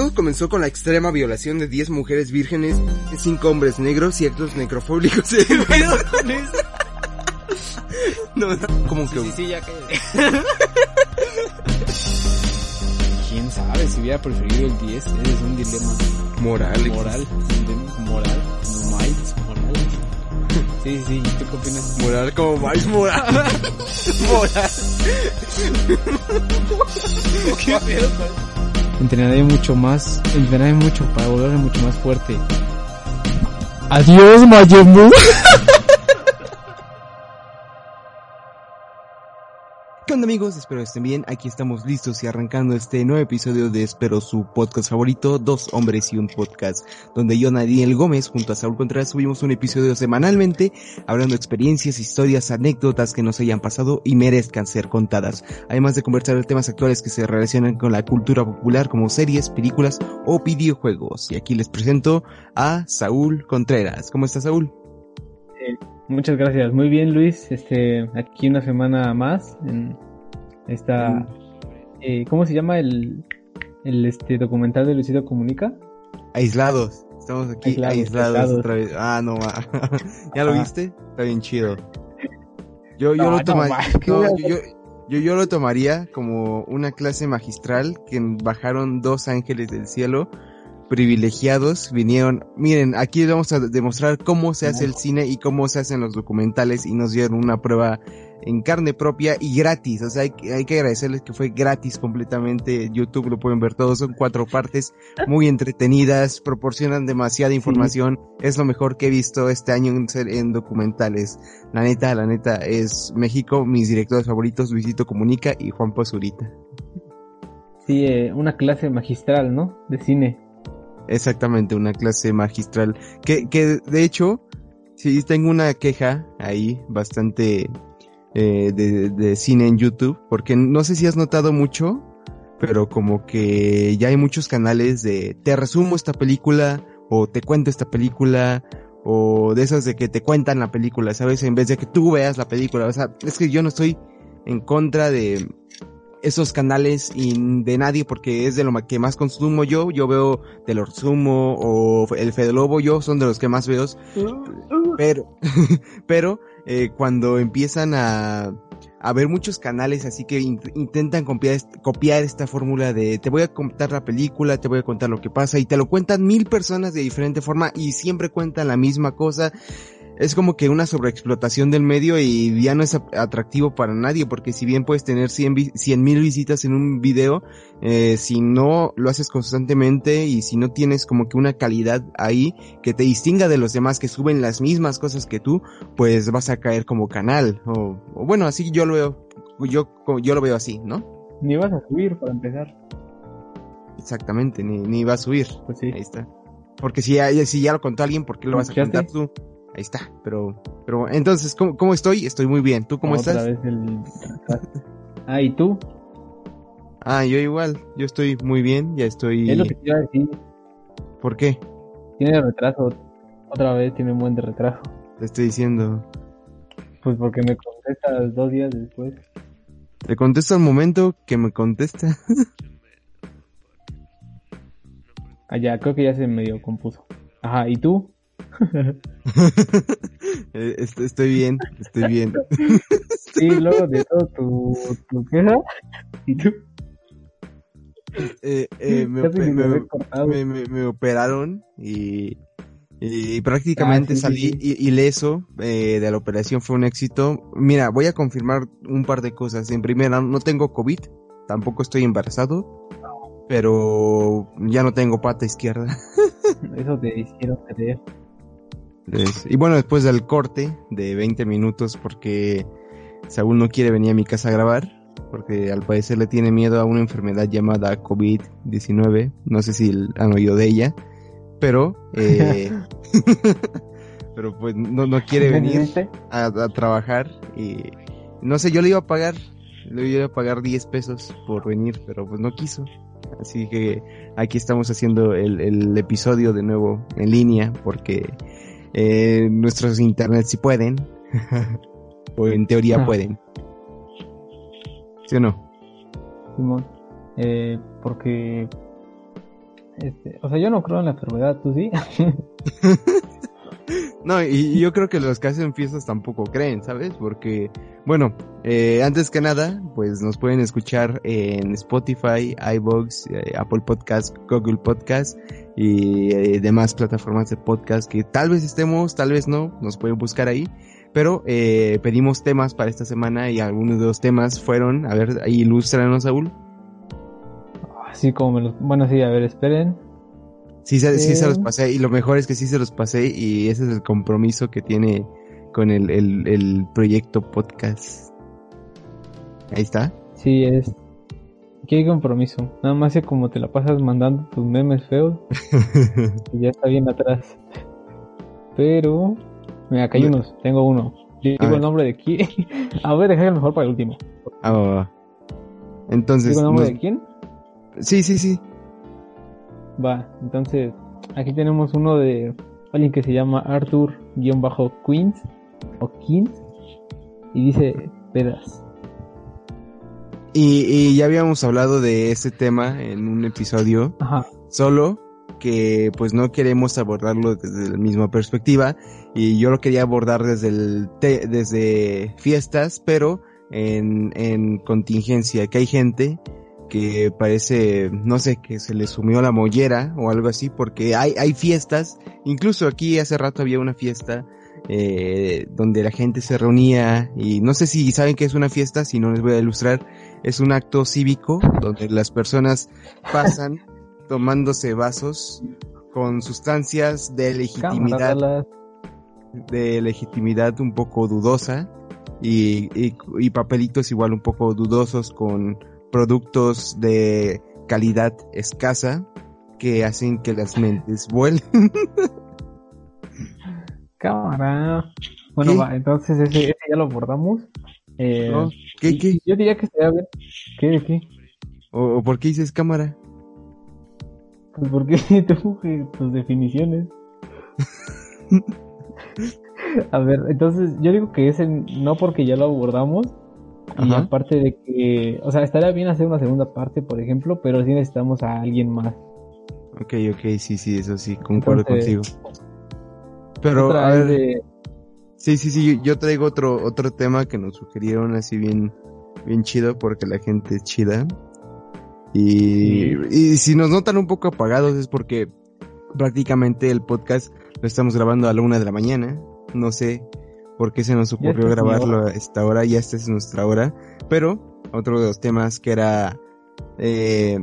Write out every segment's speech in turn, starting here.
Todo comenzó con la extrema violación de 10 mujeres vírgenes, 5 hombres negros y actos necrofóbicos. no, como que... Sí, sí, ya ¿Quién sabe si hubiera preferido el 10? Es un dilema. Moral. Moral. Moral. Como Miles Moral. Sí, sí, ¿y tú qué opinas? Moral como Miles Moral. moral. ¿Qué pedo, Entrenaré mucho más, entrenaré mucho para volverme mucho más fuerte. Adiós, Mayembu. ¿Qué onda amigos? Espero estén bien. Aquí estamos listos y arrancando este nuevo episodio de Espero su podcast favorito, Dos Hombres y un Podcast, donde yo, Daniel Gómez, junto a Saúl Contreras, subimos un episodio semanalmente hablando experiencias, historias, anécdotas que nos hayan pasado y merezcan ser contadas, además de conversar de temas actuales que se relacionan con la cultura popular como series, películas o videojuegos. Y aquí les presento a Saúl Contreras. ¿Cómo estás, Saúl? Muchas gracias. Muy bien, Luis. Este, aquí una semana más en esta, eh, ¿cómo se llama el, el este documental de Luisito Comunica? Aislados. Estamos aquí aislados, otra vez. Ah, no, ¿ya lo viste? Está bien chido. Yo, yo lo tomaría, yo, yo, yo lo tomaría como una clase magistral que bajaron dos ángeles del cielo privilegiados vinieron, miren, aquí vamos a demostrar cómo se hace el cine y cómo se hacen los documentales y nos dieron una prueba en carne propia y gratis, o sea, hay, hay que agradecerles que fue gratis completamente, YouTube lo pueden ver todos, son cuatro partes muy entretenidas, proporcionan demasiada información, es lo mejor que he visto este año en, en documentales, la neta, la neta es México, mis directores favoritos, Luisito Comunica y Juan Pozurita. Sí, eh, una clase magistral, ¿no? De cine. Exactamente, una clase magistral. Que, que de hecho, sí tengo una queja ahí bastante eh, de, de cine en YouTube, porque no sé si has notado mucho, pero como que ya hay muchos canales de te resumo esta película o te cuento esta película o de esas de que te cuentan la película, ¿sabes? En vez de que tú veas la película, o sea, es que yo no estoy en contra de esos canales y de nadie porque es de lo que más consumo yo. Yo veo de los Sumo o el Fede Lobo, yo son de los que más veo. Pero, pero eh, cuando empiezan a, a ver muchos canales así que intentan copiar, copiar esta fórmula de te voy a contar la película, te voy a contar lo que pasa y te lo cuentan mil personas de diferente forma y siempre cuentan la misma cosa es como que una sobreexplotación del medio y ya no es atractivo para nadie, porque si bien puedes tener 100 mil visitas en un video, eh, si no lo haces constantemente y si no tienes como que una calidad ahí que te distinga de los demás que suben las mismas cosas que tú, pues vas a caer como canal. O, bueno, así yo lo veo, yo, yo lo veo así, ¿no? Ni vas a subir para empezar. Exactamente, ni, ni va a subir. Pues sí. Ahí está. Porque si ya, si ya lo contó alguien, ¿por qué lo vas a contar tú? Ahí está, pero, pero entonces, ¿cómo, cómo estoy? Estoy muy bien. ¿Tú cómo estás? Vez el... Ah, ¿y tú? Ah, yo igual, yo estoy muy bien, ya estoy... Es lo que te iba a decir. ¿Por qué? Tiene retraso, otra vez tiene un buen de retraso. Te estoy diciendo. Pues porque me contestas dos días después. Te contesto al momento que me contesta. ah, ya, creo que ya se medio compuso. Ajá, ¿y tú? Eh, estoy bien, estoy bien. sí, luego de todo tu, tu queja, y tú. Eh, eh, me, me, operaron y, y prácticamente ah, salí ileso de la operación, fue un éxito. Mira, voy a confirmar un par de cosas. En primera, no tengo COVID, tampoco estoy embarazado, pero ya no tengo pata izquierda. Eso te hicieron creer y bueno, después del corte de 20 minutos porque Saúl no quiere venir a mi casa a grabar, porque al parecer le tiene miedo a una enfermedad llamada COVID-19, no sé si han oído de ella, pero... Eh, pero pues no, no quiere venir a, a, trabajar y no sé, yo le iba a pagar, le iba a pagar 10 pesos por venir, pero pues no quiso. Así que aquí estamos haciendo el, el episodio de nuevo en línea porque eh, nuestros internet si pueden, o en teoría ah. pueden. ¿Sí o no? Simón, eh, porque este, o sea, yo no creo en la enfermedad, ¿tú sí? no, y, yo creo que los que hacen fiestas tampoco creen, ¿sabes? Porque, bueno, eh, antes que nada, pues nos pueden escuchar en Spotify, iVoox, eh, Apple Podcast, Google Podcast y eh, demás plataformas de podcast que tal vez estemos, tal vez no, nos pueden buscar ahí. Pero eh, pedimos temas para esta semana y algunos de los temas fueron, a ver, ilústranos, Saúl. Así como me los... Bueno, sí, a ver, esperen. Sí, sí, se los pasé y lo mejor es que sí se los pasé y ese es el compromiso que tiene con el, el, el proyecto podcast. Ahí está. Sí, es... ¿Qué compromiso? Nada más es como te la pasas mandando tus memes feos. y ya está bien atrás. Pero... Mira, acá hay unos. Tengo uno. Digo el nombre de quién. a ver, déjame mejor para el último. Ah, va, va. Entonces... ¿Digo el nombre de quién? Sí, sí, sí. Va, entonces aquí tenemos uno de alguien que se llama Arthur-Queens o Queens y dice pedas. Y, y, ya habíamos hablado de este tema en un episodio, Ajá. solo que pues no queremos abordarlo desde la misma perspectiva y yo lo quería abordar desde el te desde fiestas, pero en, en contingencia, que hay gente que parece, no sé, que se le sumió la mollera o algo así, porque hay, hay fiestas, incluso aquí hace rato había una fiesta eh, donde la gente se reunía y no sé si saben qué es una fiesta, si no les voy a ilustrar, es un acto cívico donde las personas pasan tomándose vasos con sustancias de legitimidad, de legitimidad un poco dudosa y, y, y papelitos igual un poco dudosos con productos de calidad escasa que hacen que las mentes vuelen. Cámara. Bueno, va, entonces ese, ese, ya lo abordamos. Eh, ¿No? ¿Qué, qué? Yo diría que estaría bien. ¿Qué qué? ¿O, ¿O, por qué dices cámara? Pues porque tengo que tus definiciones. A ver, entonces yo digo que ese no porque ya lo abordamos, y aparte de que, o sea, estaría bien hacer una segunda parte, por ejemplo, pero sí necesitamos a alguien más. Ok, ok, sí, sí, eso sí, concuerdo Entonces, contigo. Pero, a ver, de- sí, sí, sí, yo traigo otro, otro tema que nos sugirieron así bien, bien chido porque la gente es chida. Y, y si nos notan un poco apagados es porque prácticamente el podcast lo estamos grabando a la una de la mañana. No sé por qué se nos ocurrió es grabarlo a esta hora, ya esta es nuestra hora. Pero otro de los temas que era... Eh,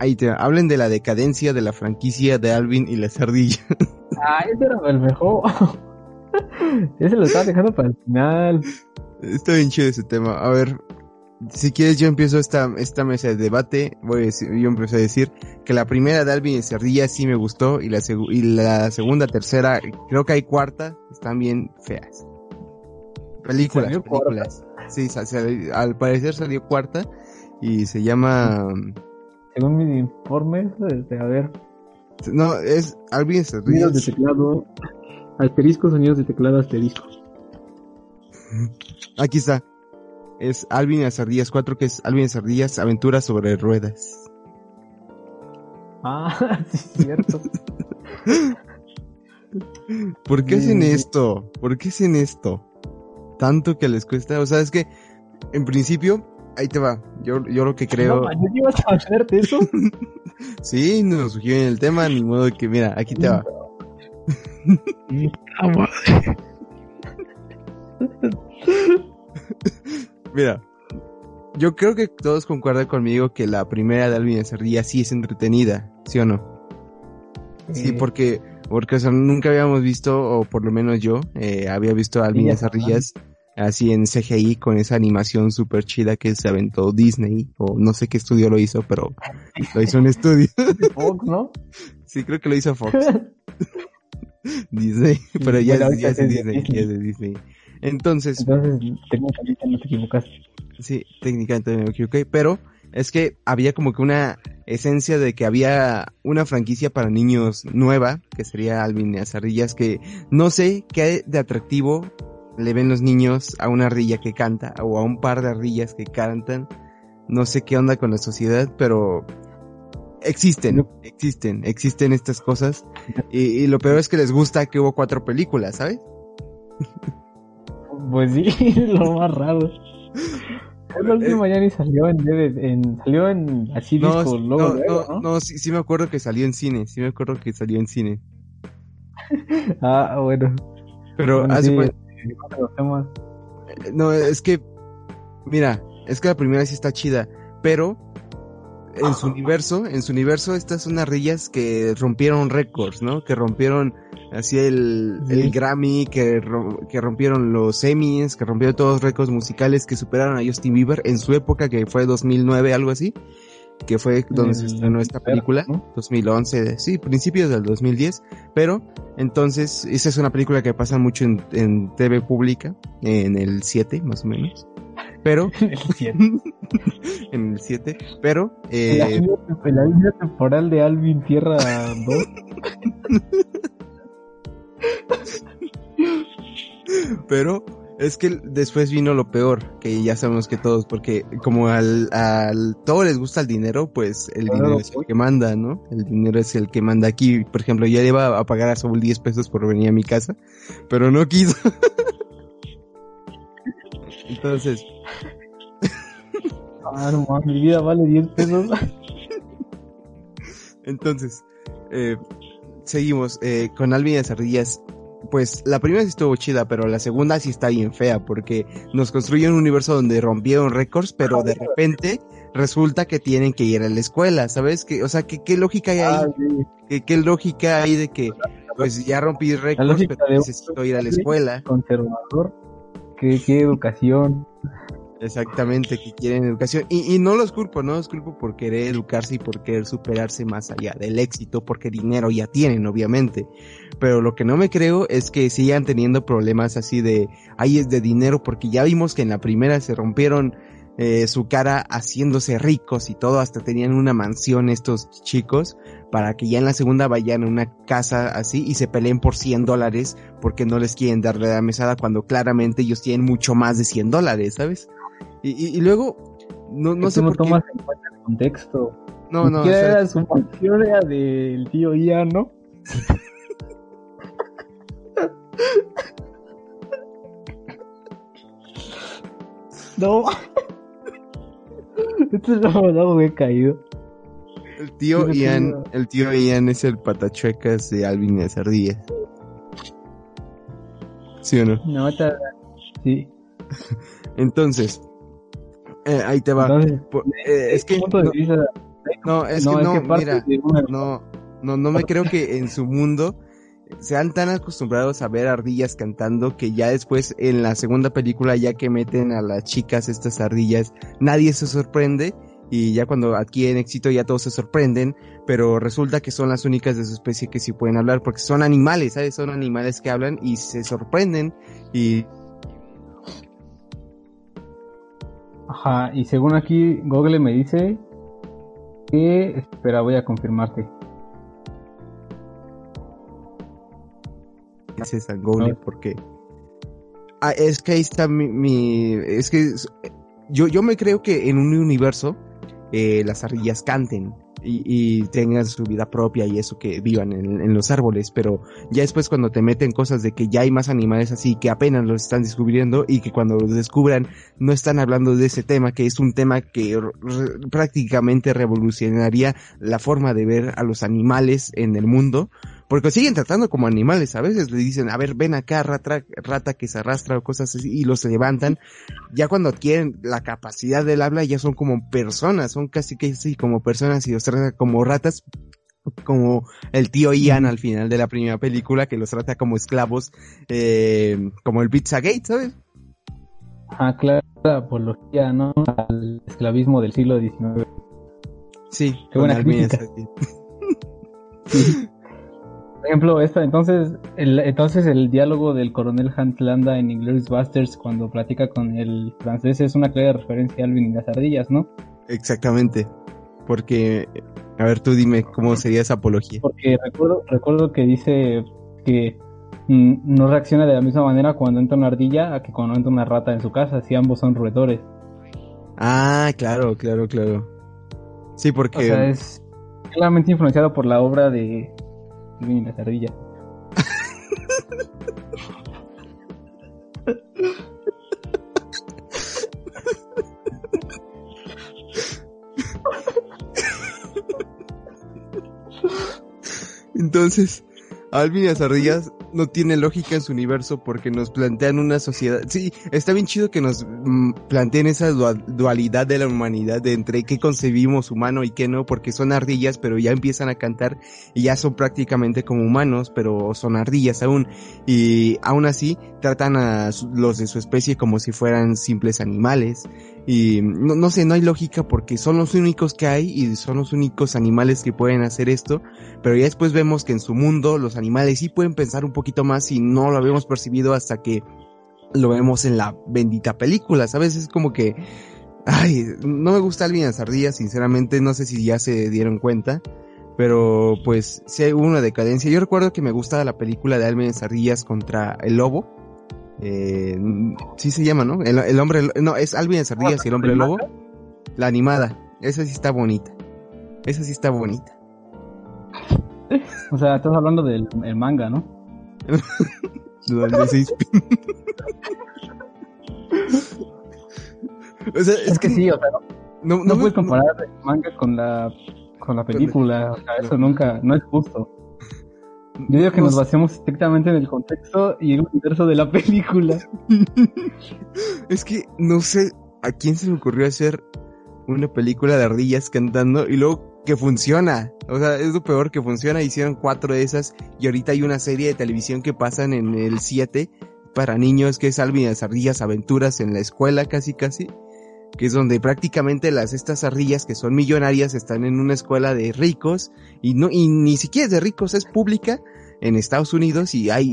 ahí te hablen de la decadencia de la franquicia de Alvin y la Sardilla. Ah, ese era el mejor. ese lo estaba dejando para el final. Está bien chido ese tema. A ver, si quieres yo empiezo esta, esta mesa de debate. Voy a decir, yo empiezo a decir que la primera de Alvin y Cerdilla sí me gustó y la, segu- y la segunda, tercera, creo que hay cuarta, están bien feas. Películas, ¿Salió. Sí, sa- sa- al parecer salió cuarta y se llama... Según mis informes, este, a ver, No, es Alvin sonidos de teclado, asterisco, sonidos de teclado, asterisco. Aquí está. Es Alvin y las Ardillas 4, que es Alvin y las Ardillas, aventuras sobre ruedas. Ah, sí, es cierto. ¿Por qué hacen Sí. esto? ¿Por qué hacen esto? Tanto que les cuesta. O sea, es que en principio, ahí te va. Yo, yo lo que creo. No, manches, ¿ibas a hacerte eso? sí, nos sugieren el tema, ni modo que, mira, aquí te va. Mira, yo creo que todos concuerdan conmigo que la primera de Alvin Ardillas sí es entretenida, ¿sí o no? Sí, Eh, porque, porque o sea, nunca habíamos visto, o por lo menos yo, eh, había visto a Alvin y ya las Ardillas así en CGI con esa animación súper chida que se aventó Disney, o no sé qué estudio lo hizo, pero lo hizo un estudio. Fox, ¿no? sí, creo que lo hizo Fox. Disney, pero ya, Bueno, es, ya Disney, ya es de Disney. Entonces, Entonces, técnicamente no te equivocaste. Sí, técnicamente me equivoqué, pero es que había como que una esencia de que había una franquicia para niños nueva, que sería Alvin y las ardillas, que no sé qué de atractivo le ven los niños a una ardilla que canta o a un par de ardillas que cantan. No sé qué onda con la sociedad, pero existen, existen, existen estas cosas. Y, lo peor es que les gusta que hubo cuatro películas, ¿sabes? Pues sí, lo más raro. El último ya ni salió en, en, salió en así no, no, no, no, sí, sí me acuerdo que salió en cine, sí me acuerdo que salió en cine. ah, bueno. Pero no, es que mira, es que la primera sí está chida, pero en su universo, en su universo, estas son ardillas que rompieron récords, ¿no? Que rompieron así el, el Grammy, que, que rompieron los Emmys, que rompieron todos los récords musicales que superaron a Justin Bieber en su época, que fue 2009, algo así, que fue donde se estrenó esta película, 2011, sí, principios del 2010, pero entonces, esa es una película que pasa mucho en, en TV pública, en el 7, más o menos pero en el 7 pero eh, la, línea temporal de Alvin Tierra 2 pero es que después vino lo peor, que ya sabemos que todos, porque como al, al todo les gusta el dinero, pues el dinero es el que manda, ¿no? El dinero es el que manda aquí. Por ejemplo, ya iba a pagar a Saúl 10 pesos por venir a mi casa, pero no quiso. Entonces. Ah, mi vida vale 10 pesos. Entonces, eh, seguimos eh, con Alvin y las ardillas. Pues la primera sí estuvo chida, pero la segunda sí está bien fea, porque nos construyen un universo donde rompieron récords, pero de repente resulta que tienen que ir a la escuela, ¿sabes? Que, o sea, ¿qué, qué lógica hay ahí? Ah, ¿Qué, lógica hay de que, pues ya rompí récords, pero necesito ir a la escuela? Conservador qué, educación. Exactamente, que quieren educación. Y, y, no los culpo, no los culpo por querer educarse y por querer superarse más allá del éxito, porque dinero ya tienen, obviamente. Pero lo que no me creo es que sigan teniendo problemas así de, ahí es de dinero, porque ya vimos que en la primera se rompieron eh, su cara haciéndose ricos y todo, hasta tenían una mansión estos chicos, para que ya en la segunda vayan a una casa así y se peleen por 100 dólares porque no les quieren dar la mesada cuando claramente ellos tienen mucho más de 100 dólares, ¿sabes? Y, y, luego, no, no sé no por tomas en cuenta el contexto. No, no. ¿Qué era su mansión era del tío Ian, no? no. Esto es lo muy caído. El tío Ian, el tío Ian es el patachuecas de Alvin y las ardillas. ¿Sí o no? No, sí. Entonces, eh, ahí te va. Eh, es que no, es que no, mira, no, no, no me creo que en su mundo sean tan acostumbrados a ver ardillas cantando que ya después en la segunda película ya que meten a las chicas estas ardillas nadie se sorprende y ya cuando adquieren éxito ya todos se sorprenden, pero resulta que son las únicas de su especie que sí pueden hablar porque son animales, ¿sabes? Son animales que hablan y se sorprenden y... Ajá, y según aquí Google me dice que... Espera, voy a confirmarte. Gracias a Google porque ah, es que ahí está mi, es que yo, yo me creo que en un universo eh, las ardillas canten y, tengan su vida propia y eso que vivan en, los árboles, pero ya después cuando te meten cosas de que ya hay más animales así que apenas los están descubriendo y que cuando los descubran no están hablando de ese tema, que es un tema que prácticamente revolucionaría la forma de ver a los animales en el mundo, porque siguen tratando como animales, a veces le dicen, a ver, ven acá, rata, rata que se arrastra o cosas así, y los levantan. Ya cuando adquieren la capacidad del habla, ya son como personas, son casi que así como personas y los tratan como ratas, como el tío Ian al final de la primera película, que los trata como esclavos, eh, como el Pizzagate, ¿sabes? Ah, claro, la apología, ¿no? Al esclavismo del siglo XIX. Sí, Qué buena crítica. sí. Por ejemplo, esta, entonces, el, entonces el diálogo del coronel Hunt Landa en Inglourious Busters cuando platica con el francés es una clara referencia a Alvin y las ardillas, ¿no? Exactamente. Porque, a ver, tú dime cómo sería esa apología. Porque recuerdo, recuerdo que dice que mm, no reacciona de la misma manera cuando entra una ardilla a que cuando entra una rata en su casa, si ambos son roedores. Ah, claro, claro, claro. Sí, porque... O sea, es claramente influenciado por la obra de Y las ardillas. Entonces, Alvin y las ardillas no tiene lógica en su universo porque nos plantean una sociedad. Sí, está bien chido que nos mm, planteen esa dualidad de la humanidad de entre qué concebimos humano y qué no, porque son ardillas, pero ya empiezan a cantar y ya son prácticamente como humanos, pero son ardillas aún. Y aún así tratan a los de su especie como si fueran simples animales. Y no, no sé, no hay lógica porque son los únicos que hay y son los únicos animales que pueden hacer esto, pero ya después vemos que en su mundo los animales sí pueden pensar un poquito más y no lo habíamos percibido hasta que lo vemos en la bendita película, ¿sabes? Es como que, ay, no me gusta Alvin las ardillas, sinceramente, no sé si ya se dieron cuenta, pero pues sí hubo una decadencia. Yo recuerdo que me gustaba la película de Alvin las ardillas contra el lobo, eh, sí se llama, ¿no? El, hombre, no, es Alvin las ardillas y el hombre lobo, la animada, esa sí está bonita, esa sí está bonita. O sea, estás hablando del manga, ¿no? o sea, es, que, sí, o sea, no, no, puedes comparar el manga con la, con la película, o sea, eso nunca, no es justo. Yo digo que nos basemos estrictamente en el contexto y el universo de la película. es que no sé a quién se le ocurrió hacer una película de ardillas cantando y luego que funciona. O sea, es lo peor que funciona. Hicieron cuatro de esas y ahorita hay una serie de televisión que pasan en el 7 para niños que es Alvin y las ardillas aventuras en la escuela casi casi. Que es donde prácticamente las estas ardillas que son millonarias están en una escuela de ricos y no y ni siquiera es de ricos, es pública en Estados Unidos y hay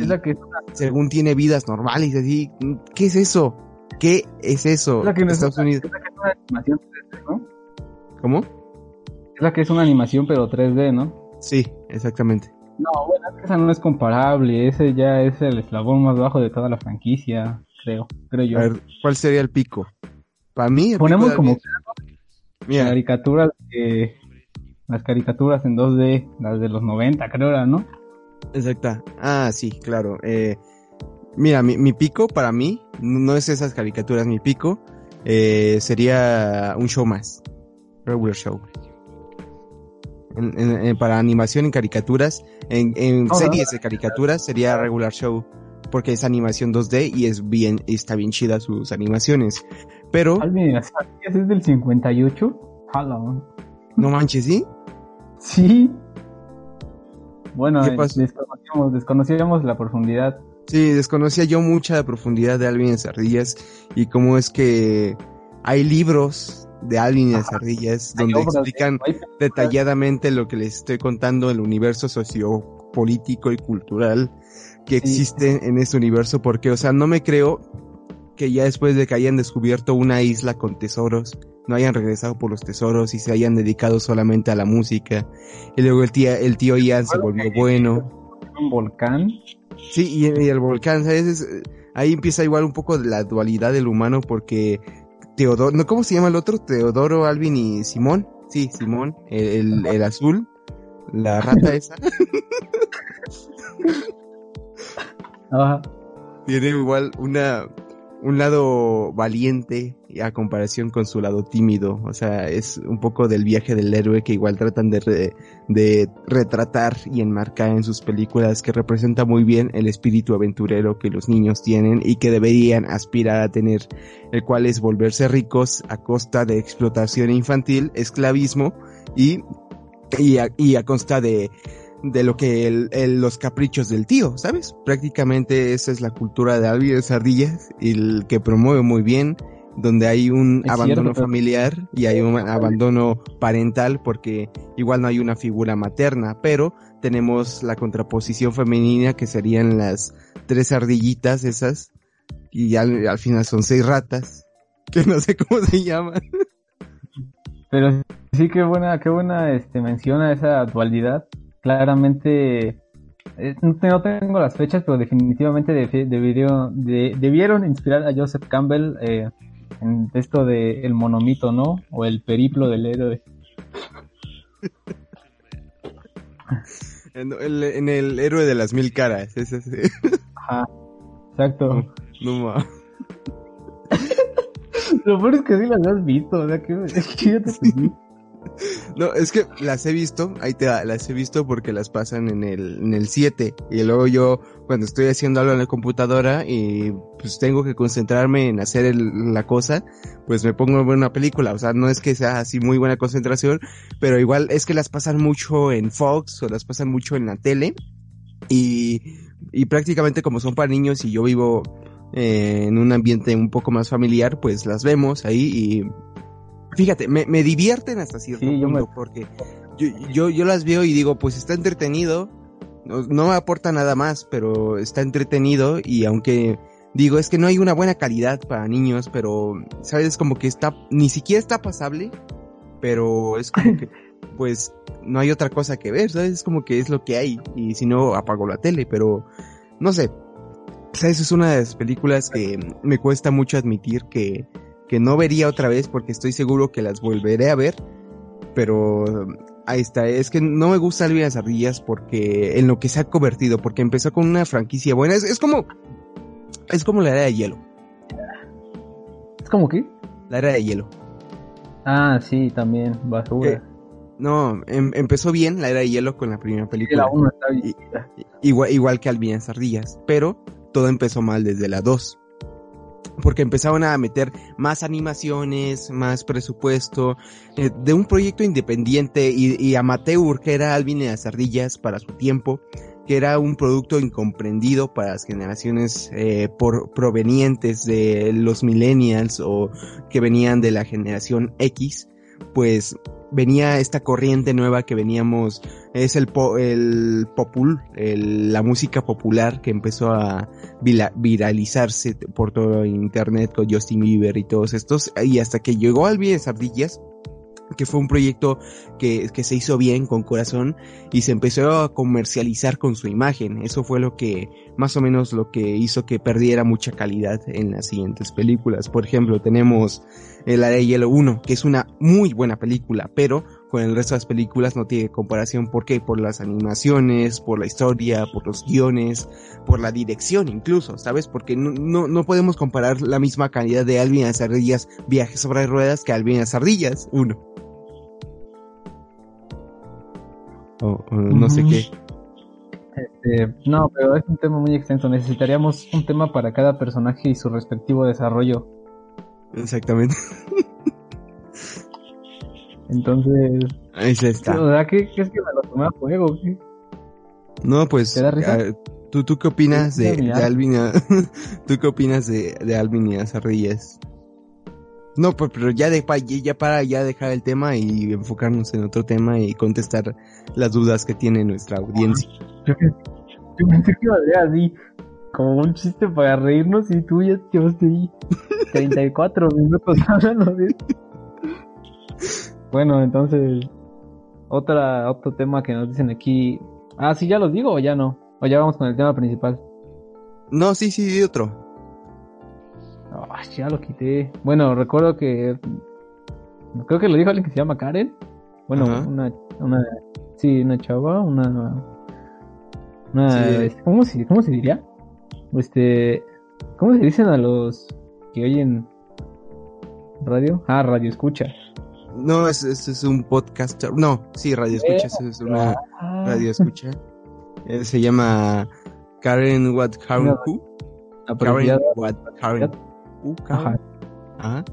según tiene vidas normales así. ¿Qué es eso? ¿Qué es eso? Es que Estados Unidos. ¿Cómo? Es la que es una animación pero 3D, ¿no? Sí, exactamente. No, bueno, esa no es comparable, ese ya es el eslabón más bajo de toda la franquicia, creo, creo yo. A ver, ¿cuál sería el pico? Para mí, ponemos como caricaturas las caricaturas en 2D, las de los 90, creo era, ¿no? Exacta. Ah, sí, claro. Eh, mira, mi, mi, pico para mí no es esas caricaturas, mi pico eh, sería un show más. Regular show para animación en caricaturas, en, oh, series de caricaturas sería regular show, porque es animación 2D y es bien, está bien chida sus animaciones. Pero... ¿Es del 58? No manches, ¿sí? Sí. Bueno, desconocíamos, desconocíamos la profundidad. Sí, desconocía yo mucha la profundidad de Alvin y Ardillas y cómo es que hay libros de Alvin y las ardillas, donde explican detalladamente lo que les estoy contando, el universo sociopolítico y cultural que existe en ese universo, porque, o sea, no me creo que ya después de que hayan descubierto una isla con tesoros, no hayan regresado por los tesoros y se hayan dedicado solamente a la música. Y luego el tío, el tío Ian se volvió bueno. Un volcán. Sí, y, el volcán, ¿sabes? ahí empieza igual un poco la dualidad del humano porque Teodoro, ¿no? ¿Cómo se llama el otro? Teodoro, Alvin y Simón. Sí, Simón, el, el, azul, la rata esa. Tiene igual una, un lado valiente a comparación con su lado tímido. O sea, es un poco del viaje del héroe que igual tratan de, de retratar y enmarcar en sus películas que representa muy bien el espíritu aventurero que los niños tienen y que deberían aspirar a tener, el cual es volverse ricos a costa de explotación infantil, esclavismo y, y, a, y a costa de, de lo que el, los caprichos del tío, ¿sabes? Prácticamente esa es la cultura de Albi de Sardillas, el que promueve muy bien donde hay un abandono familiar y hay un abandono parental porque igual no hay una figura materna, pero tenemos la contraposición femenina que serían las tres ardillitas esas y ya al final son seis ratas que no sé cómo se llaman. Pero sí que buena, qué buena este menciona esa dualidad. Claramente eh, no tengo las fechas, pero definitivamente debieron, debieron inspirar a Joseph Campbell eh, en esto de el monomito, ¿no? O el periplo del héroe. En el, en el héroe de las mil caras, ese, ese. Ajá. Exacto. No ma. Lo peor es que sí las has visto, o sea que es que ya te entendí. No, es que las he visto, ahí te va, las he visto porque las pasan en el, en el 7. Y luego yo, cuando estoy haciendo algo en la computadora y pues tengo que concentrarme en hacer el- la cosa, pues me pongo a ver una película. O sea, no es que sea así muy buena concentración, pero igual es que las pasan mucho en Fox o las pasan mucho en la tele. Y, y prácticamente como son para niños y yo vivo eh, en un ambiente un poco más familiar, pues las vemos ahí y fíjate, me, me divierten hasta cierto Sí, yo punto me- porque yo, yo, yo las veo y digo, pues está entretenido, no, no me aporta nada más, pero está entretenido y aunque digo, es que no hay una buena calidad para niños, pero, ¿sabes? Como que está, ni siquiera está pasable, pero es como que, pues, no hay otra cosa que ver, ¿sabes? Es como que es lo que hay y si no, apago la tele, pero, no sé. ¿Sabes? Es una de las películas que me cuesta mucho admitir que, que no vería otra vez porque estoy seguro que las volveré a ver, pero ahí está, es que no me gusta Alvin las ardillas porque en lo que se ha convertido, porque empezó con una franquicia buena, es, es como, es como la era de hielo, ¿Es como que? la era de hielo. Ah, sí, también, basura. No, em- empezó bien la era de hielo con la primera Sí, película. la 1 está bien. igual, igual que Alvin las ardillas, pero todo empezó mal desde la 2. Porque empezaron a meter más animaciones, más presupuesto, eh, de un proyecto independiente y, y amateur que era Alvin y las ardillas para su tiempo, que era un producto incomprendido para las generaciones eh, por, provenientes de los millennials o que venían de la generación X, pues venía esta corriente nueva que veníamos es el, po- el popul, la música popular que empezó a viralizarse por todo internet con Justin Bieber y todos estos, y hasta que llegó Alvin y las Ardillas, que fue un proyecto que, que se hizo bien con corazón y se empezó a comercializar con su imagen. Eso fue lo que, más o menos lo que hizo que perdiera mucha calidad en las siguientes películas. Por ejemplo, tenemos El Área de Hielo 1, que es una muy buena película, pero con el resto de las películas no tiene comparación. ¿Por qué? Por las animaciones, por la historia, por los guiones, por la dirección incluso, ¿sabes? Porque no, no, no podemos comparar la misma calidad de Alvin y las Ardillas Viajes sobre ruedas que Alvin y las Ardillas 1. O, o no sé qué. Este, no, pero es un tema muy extenso. Necesitaríamos un tema para cada personaje y su respectivo desarrollo. Exactamente. Entonces, Ahí se está. o sea, ¿qué, qué es que me lo tomé a juego? ¿Qué? No, pues, ¿Te da risa? ah, ¿tú, ¿tú qué opinas de, de. Alvin? y- ¿Tú qué opinas de, de Alvin y las ardillas? No, pues, pero ya, de, ya para ya dejar el tema y enfocarnos en otro tema y contestar las dudas que tiene nuestra audiencia. Yo, pensé- yo pensé que iba a ser así, como un chiste para reírnos y tú ya llevaste ahí 34 minutos hablando de. Bueno, entonces, otra, otro tema que nos dicen aquí. Ah, sí, ya los digo o ya no. O ya vamos con el tema principal. No, sí, sí, otro. Ah, ya lo quité. Bueno, recuerdo que. Creo que lo dijo alguien que se llama Karen. Bueno, Ajá. una, una. Sí, una chava, una. Una. Sí. este, ¿cómo, se, ¿Cómo se diría? Este. ¿Cómo se dicen a los que oyen radio? Ah, radio escucha. No, es, es, es un podcaster. No, sí, radio escucha, es, es una Ah, radio escucha. Eh, se llama Karen What Karen Who? Karen apropiada. What Karen Who? Karen. Ajá. Ajá.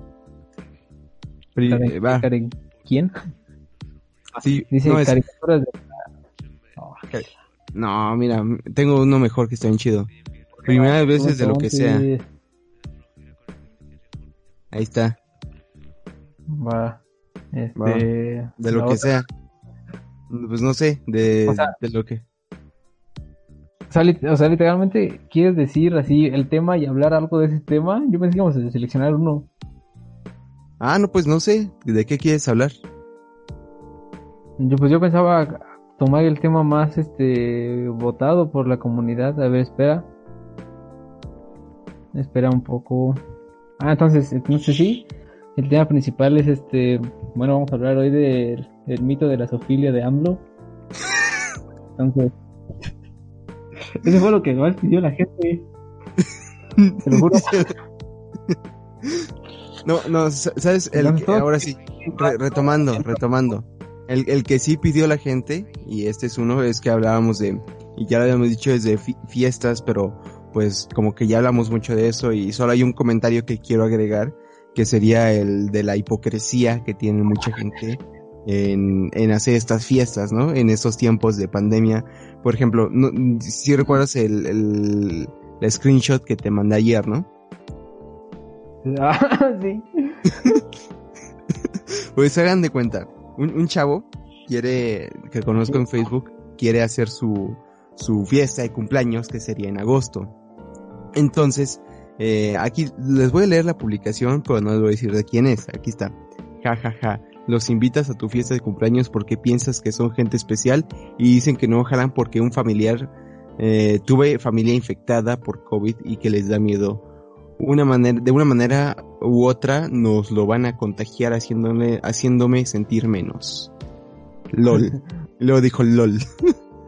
Karen, eh, va, Karen- ¿Quién? sí, Dice no, es- caricaturas de. no, mira, tengo uno mejor que está bien chido. Primeras veces de lo que sea. Ahí está, Va. Este. Va. de lo que otra- sea. Pues no sé, de, O sea- de lo que. O sea, lit- o sea, literalmente, ¿quieres decir así el tema y hablar algo de ese tema? Yo pensé que íbamos a seleccionar uno. Ah, no, pues no sé, ¿de qué quieres hablar? Yo, pues yo pensaba tomar el tema más este votado por la comunidad. A ver, espera. Espera un poco. Ah, entonces, entonces sí. El tema principal es este. Bueno, vamos a hablar hoy del el mito de la sofilia de AMLO. Entonces, eso fue lo que más pidió la gente. Te lo juro. No, no, sabes, el, ahora sí, retomando, retomando. El, el que sí pidió la gente, y este es uno, es que hablábamos de, y ya lo habíamos dicho desde fiestas, pero pues como que ya hablamos mucho de eso y solo hay un comentario que quiero agregar, que sería el de la hipocresía que tiene mucha gente en, en hacer estas fiestas, ¿no? En estos tiempos de pandemia. Por ejemplo, no, si recuerdas el, el, el screenshot que te mandé ayer, ¿no? Ah, sí. pues hagan de cuenta, un, un chavo quiere, que conozco en Facebook, quiere hacer su, su fiesta de cumpleaños que sería en agosto. Entonces, eh, aquí les voy a leer la publicación, pero no les voy a decir de quién es. Aquí está. Ja, ja, ja. Los invitas a tu fiesta de cumpleaños porque piensas que son gente especial y dicen que no jalan porque un familiar, eh, tuve familia infectada por COVID y que les da miedo. Una manera, de una manera u otra nos lo van a contagiar haciéndome, haciéndome sentir menos. LOL. Luego dijo LOL.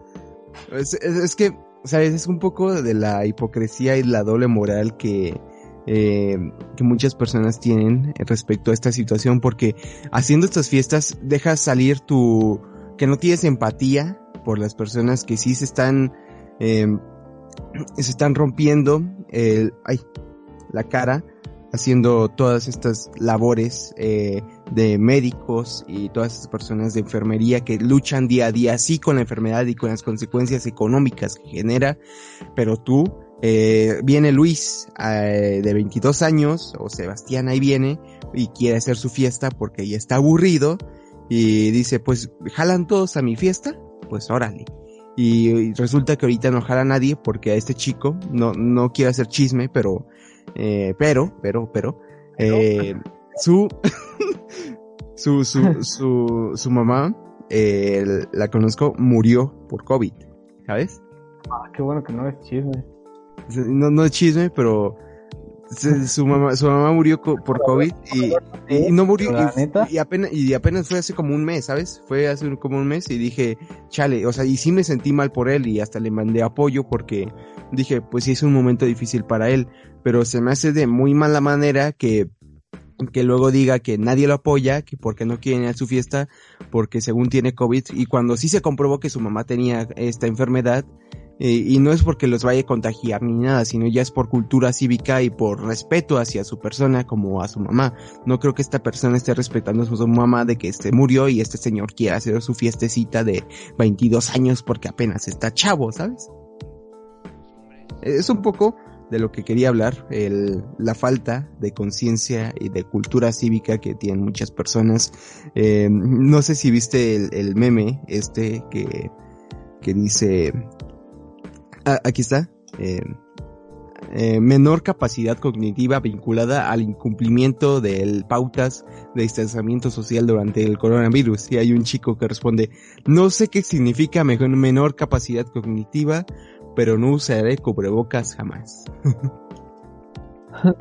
es, es que ¿sabes? Es un poco de la hipocresía y la doble moral que, eh, que muchas personas tienen respecto a esta situación porque haciendo estas fiestas dejas salir tu, que no tienes empatía por las personas que sí se están, eh, se están rompiendo el, ay, la cara haciendo todas estas labores eh, de médicos y todas estas personas de enfermería que luchan día a día, sí con la enfermedad y con las consecuencias económicas que genera, pero tú, eh, viene Luis eh, de 22 años, o Sebastián ahí viene, y quiere hacer su fiesta porque ya está aburrido, y dice, pues, ¿jalan todos a mi fiesta? Pues órale. Y, resulta que ahorita no jala a nadie porque a este chico, no, no quiere hacer chisme, pero eh, pero, pero, pero, eh, su, su, su, su, su mamá, eh, la conozco, murió por COVID, ¿sabes? Ah, qué bueno que no es chisme. No, no es chisme, pero su mamá, su mamá murió por COVID y, no murió y, apenas, y apenas fue hace como un mes, ¿sabes? Fue hace como un mes y dije, chale, o sea, y sí me sentí mal por él y hasta le mandé apoyo porque dije, pues sí es un momento difícil para él, pero se me hace de muy mala manera que que luego diga que nadie lo apoya, que porque no quiere ir a su fiesta, porque según tiene COVID, y cuando sí se comprobó que su mamá tenía esta enfermedad, y no es porque los vaya a contagiar ni nada, sino ya es por cultura cívica y por respeto hacia su persona como a su mamá. No creo que esta persona esté respetando a su mamá de que este murió y este señor quiera hacer su fiestecita de 22 años porque apenas está chavo, ¿sabes? Es un poco de lo que quería hablar, la falta de conciencia y de cultura cívica que tienen muchas personas. Eh, no sé si viste el, el, meme este que, que dice, ah, aquí está, eh, eh, menor capacidad cognitiva vinculada al incumplimiento de pautas de distanciamiento social durante el coronavirus. Y hay un chico que responde, no sé qué significa mejor, menor capacidad cognitiva, pero no usaré cubrebocas jamás.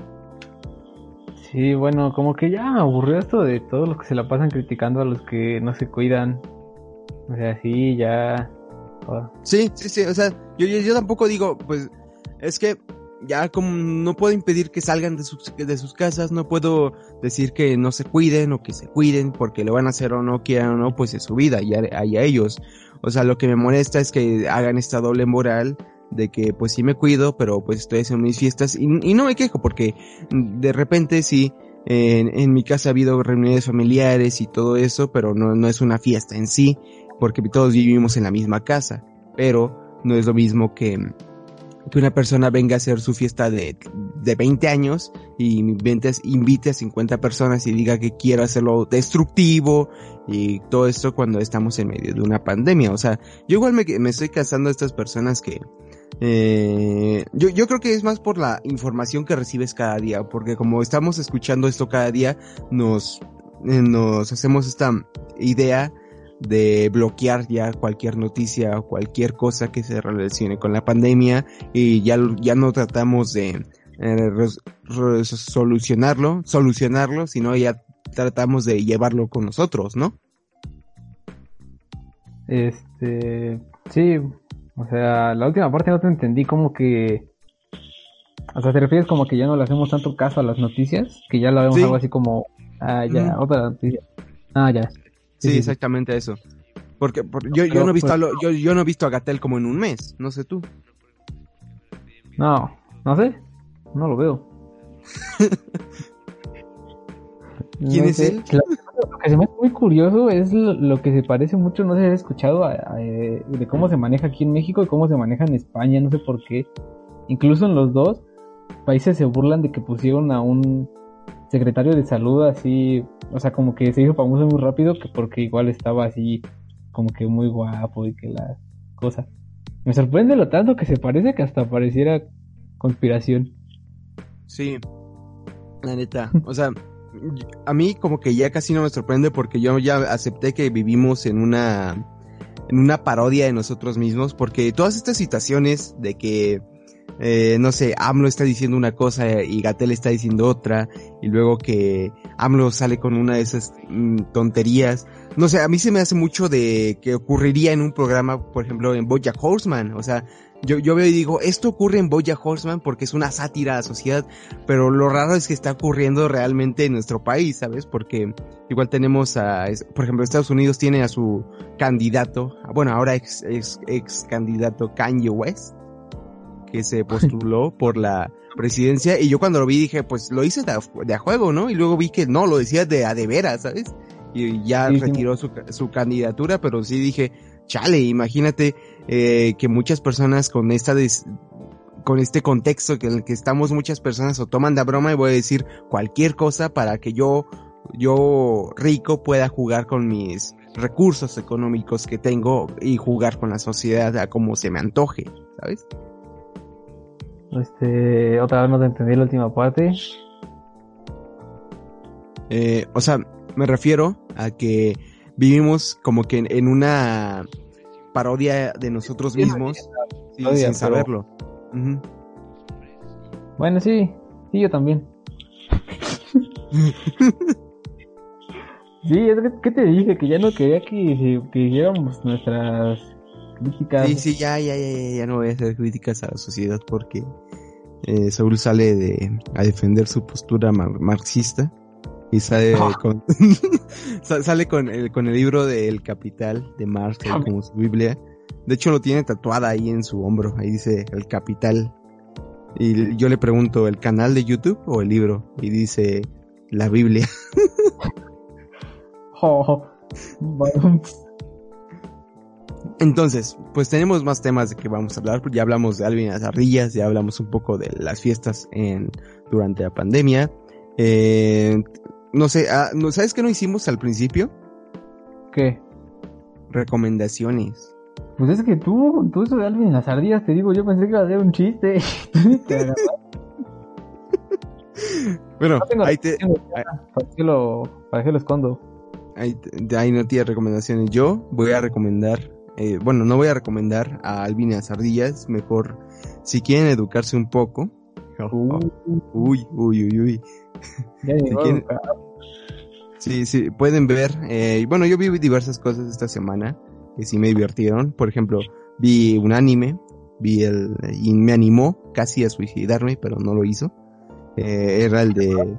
sí, bueno, como que ya aburrió esto de todos los que se la pasan criticando a los que no se cuidan. O sea, sí, ya. Sí, sí, sí, o sea, yo, tampoco digo, pues, es que ya como no puedo impedir que salgan de sus, de sus casas, no puedo decir que no se cuiden o que se cuiden porque lo van a hacer o no quieran o no, pues es su vida y a, a ellos. O sea, lo que me molesta es que hagan esta doble moral de que pues sí me cuido, pero pues estoy haciendo mis fiestas y, no me quejo porque de repente sí, en, en, mi casa ha habido reuniones familiares y todo eso, pero no, no es una fiesta en sí, porque todos vivimos en la misma casa, pero no es lo mismo que, que una persona venga a hacer su fiesta de, de 20 años y invite a 50 personas y diga que quiero hacerlo destructivo y todo esto cuando estamos en medio de una pandemia. O sea, yo igual me, me estoy casando a estas personas que, eh, yo, yo creo que es más por la información que recibes cada día, porque como estamos escuchando esto cada día, nos, eh, nos hacemos esta idea de bloquear ya cualquier noticia o cualquier cosa que se relacione con la pandemia y ya, ya no tratamos de eh, solucionarlo, solucionarlo, sino ya tratamos de llevarlo con nosotros, ¿no? Este, Sí, o sea, la última parte no te entendí como que... O sea, te refieres como que ya no le hacemos tanto caso a las noticias, que ya lo vemos algo así como... Ah, ya, otra noticia. Ah, ya. Sí, exactamente eso. Porque, yo, yo, no he visto pues a yo, yo no he visto a Gatel como en un mes, no sé tú. No, no sé, no lo veo. ¿Quién es él? Lo, que se me hace muy curioso es lo, que se parece mucho, no sé si has escuchado, eh, de cómo se maneja aquí en México y cómo se maneja en España, no sé por qué. Incluso en los dos países se burlan de que pusieron a un secretario de salud así, o sea, como que se hizo famoso muy rápido, que porque igual estaba así, como que muy guapo y que la cosa. Me sorprende lo tanto que se parece que hasta pareciera conspiración. Sí, la neta, o sea a mí como que ya casi no me sorprende porque yo ya acepté que vivimos en una en una parodia de nosotros mismos porque todas estas situaciones de que eh, no sé, AMLO está diciendo una cosa y Gatel está diciendo otra, y luego que AMLO sale con una de esas mm, tonterías. No sé, a mí se me hace mucho de que ocurriría en un programa, por ejemplo, en Bojack Horseman. O sea, yo, yo veo y digo, esto ocurre en Boya Horseman porque es una sátira a la sociedad, pero lo raro es que está ocurriendo realmente en nuestro país, ¿sabes? Porque igual tenemos a, por ejemplo, Estados Unidos tiene a su candidato, bueno, ahora ex, ex, candidato Kanye West, que se postuló por la presidencia, y yo cuando lo vi dije, pues lo hice de a, juego, ¿no? Y luego vi que no, lo decía de a de veras, ¿sabes? Y ya retiró su, su candidatura, pero sí dije, chale, imagínate eh, que muchas personas con esta con este contexto en el que estamos muchas personas o toman de broma y voy a decir cualquier cosa para que yo yo rico pueda jugar con mis recursos económicos que tengo y jugar con la sociedad a como se me antoje, ¿sabes? Este, otra vez no te entendí la última parte. Eh, o sea, me refiero a que vivimos como que en una parodia de nosotros mismos sin saberlo. Bueno, sí, sí, yo también. sí, es que, te dije que ya no quería que, que hiciéramos nuestras críticas. Sí, sí, ya, ya, ya, ya no voy a hacer críticas a la sociedad porque eh, Saúl sale de, a defender su postura marxista y sale ah. con sale con el, con el libro del Capital de Marx como su Biblia. De hecho lo tiene tatuada ahí en su hombro, ahí dice el Capital. Y yo le pregunto, ¿el canal de YouTube o el libro? Y dice la Biblia. oh, Entonces, pues tenemos más temas de que vamos a hablar. Ya hablamos de Alvin Azarrillas, ya hablamos un poco de las fiestas en durante la pandemia. Eh, no sé, ah, ¿no sabes qué no hicimos al principio? ¿Qué? Recomendaciones. Pues es que tú, tú eso de Alvin las ardillas, te digo, yo pensé que iba a ser un chiste. bueno, ahí te... ¿Para qué lo, para qué lo escondo? Ahí, ahí no tiene recomendaciones. Yo voy a recomendar, eh, bueno, no voy a recomendar a las ardillas, mejor si quieren educarse un poco. Uh. Uy, uy, uy, uy. Sí, sí, pueden ver. Eh, bueno, yo vi diversas cosas esta semana que sí me divirtieron. Por ejemplo, vi un anime, vi el, y me animó casi a suicidarme, pero no lo hizo. Eh, era el de,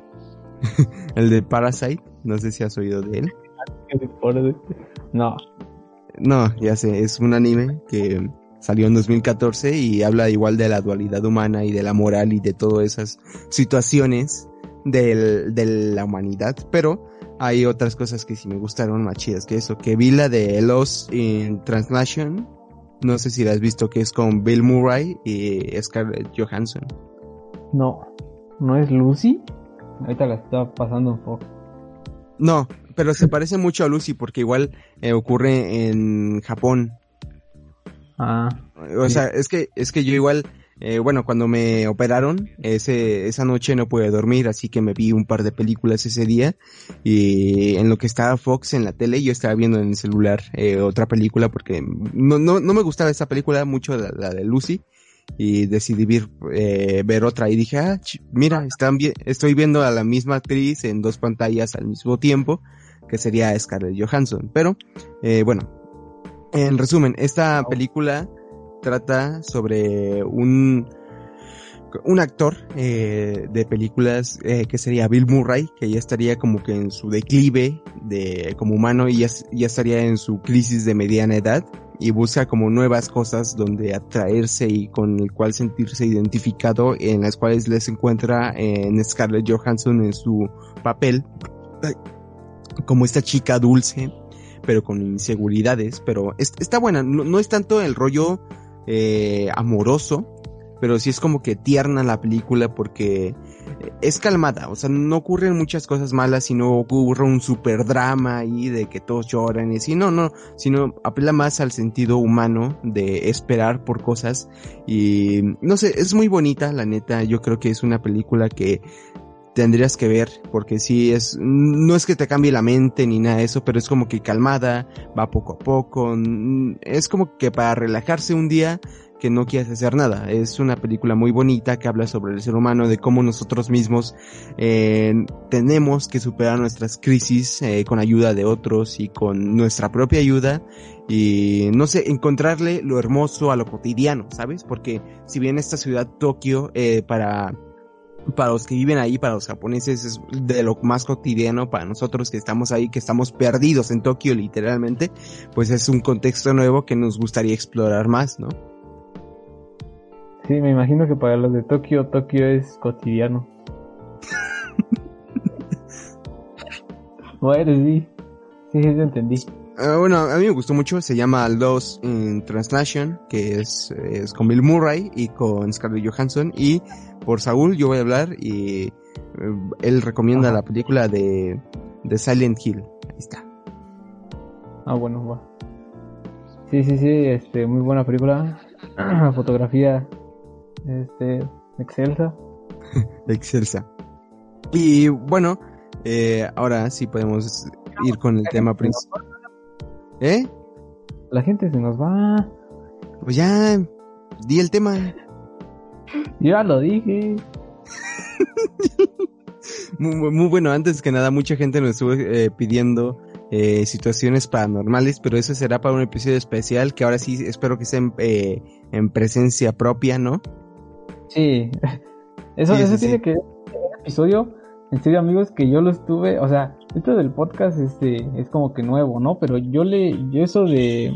el de Parasite. No sé si has oído de él. No. No, ya sé, es un anime que salió en 2014 y habla igual de la dualidad humana y de la moral y de todas esas situaciones del, de la humanidad, pero hay otras cosas que sí me gustaron más chidas que eso, que vi la de Lost in Translation, no sé si la has visto, que es con Bill Murray y Scarlett Johansson. No, ¿no es Lucy? Ahorita la está pasando un poco. No, pero se parece mucho a Lucy porque igual eh, ocurre en Japón. Ah. O sea, es que, es que yo igual eh, bueno, cuando me operaron, ese, esa noche no pude dormir, así que me vi un par de películas ese día. Y en lo que estaba Fox en la tele, yo estaba viendo en el celular eh, otra película porque no, no, no me gustaba esa película mucho, la, de Lucy. Y decidí ver, eh, ver otra y dije, ah, mira, están bien, estoy viendo a la misma actriz en dos pantallas al mismo tiempo, que sería Scarlett Johansson. Pero, bueno, En resumen, esta película trata sobre un un actor eh, de películas eh, que sería Bill Murray, que ya estaría como que en su declive de como humano y ya, ya estaría en su crisis de mediana edad y busca como nuevas cosas donde atraerse y con el cual sentirse identificado en las cuales les encuentra en Scarlett Johansson en su papel como esta chica dulce pero con inseguridades pero está buena no, no, es tanto el rollo eh, amoroso pero sí es como que tierna la película porque es calmada, o sea, no ocurren muchas cosas malas, sino ocurre un super drama ahí de que todos lloran y así, no, no, sino apela más al sentido humano de esperar por cosas y no sé, es muy bonita, la neta, yo creo que es una película que tendrías que ver porque sí es no es que te cambie la mente ni nada de eso pero es como que calmada va poco a poco es como que para relajarse un día que no quieres hacer nada. Es una película muy bonita que habla sobre el ser humano, de cómo nosotros mismos eh, tenemos que superar nuestras crisis eh, con ayuda de otros y con nuestra propia ayuda y no sé, encontrarle lo hermoso a lo cotidiano, ¿sabes? Porque si bien esta ciudad Tokio eh, para para los que viven ahí, para los japoneses, es de lo más cotidiano, para nosotros que estamos ahí, que estamos perdidos en Tokio literalmente, pues es un contexto nuevo que nos gustaría explorar más, ¿no? Sí, me imagino que para los de Tokio, Tokio es cotidiano. bueno, sí. Sí, sí, entendí. Uh, bueno, a mí me gustó mucho, se llama Lost in Translation, que es, es, con Bill Murray y con Scarlett Johansson. Y por Saúl yo voy a hablar y uh, él recomienda Ajá. la película de, de Silent Hill. Ahí está. Ah, bueno, va. Sí, sí, sí, este, muy buena película. fotografía este, excelsa. excelsa. Y bueno, eh, ahora sí podemos ir con el tema principal. ¿Eh? La gente se nos va. Pues ya, di el tema. Ya lo dije. muy, muy, bueno, antes que nada, mucha gente nos estuvo eh, pidiendo eh, situaciones paranormales, pero eso será para un episodio especial que ahora sí espero que sea en, eh, en presencia propia, ¿no? Sí, eso, sí, eso sí, tiene sí. que un episodio, en serio amigos, que yo lo estuve, o sea, esto del podcast este es como que nuevo, ¿no? Pero yo le, yo eso de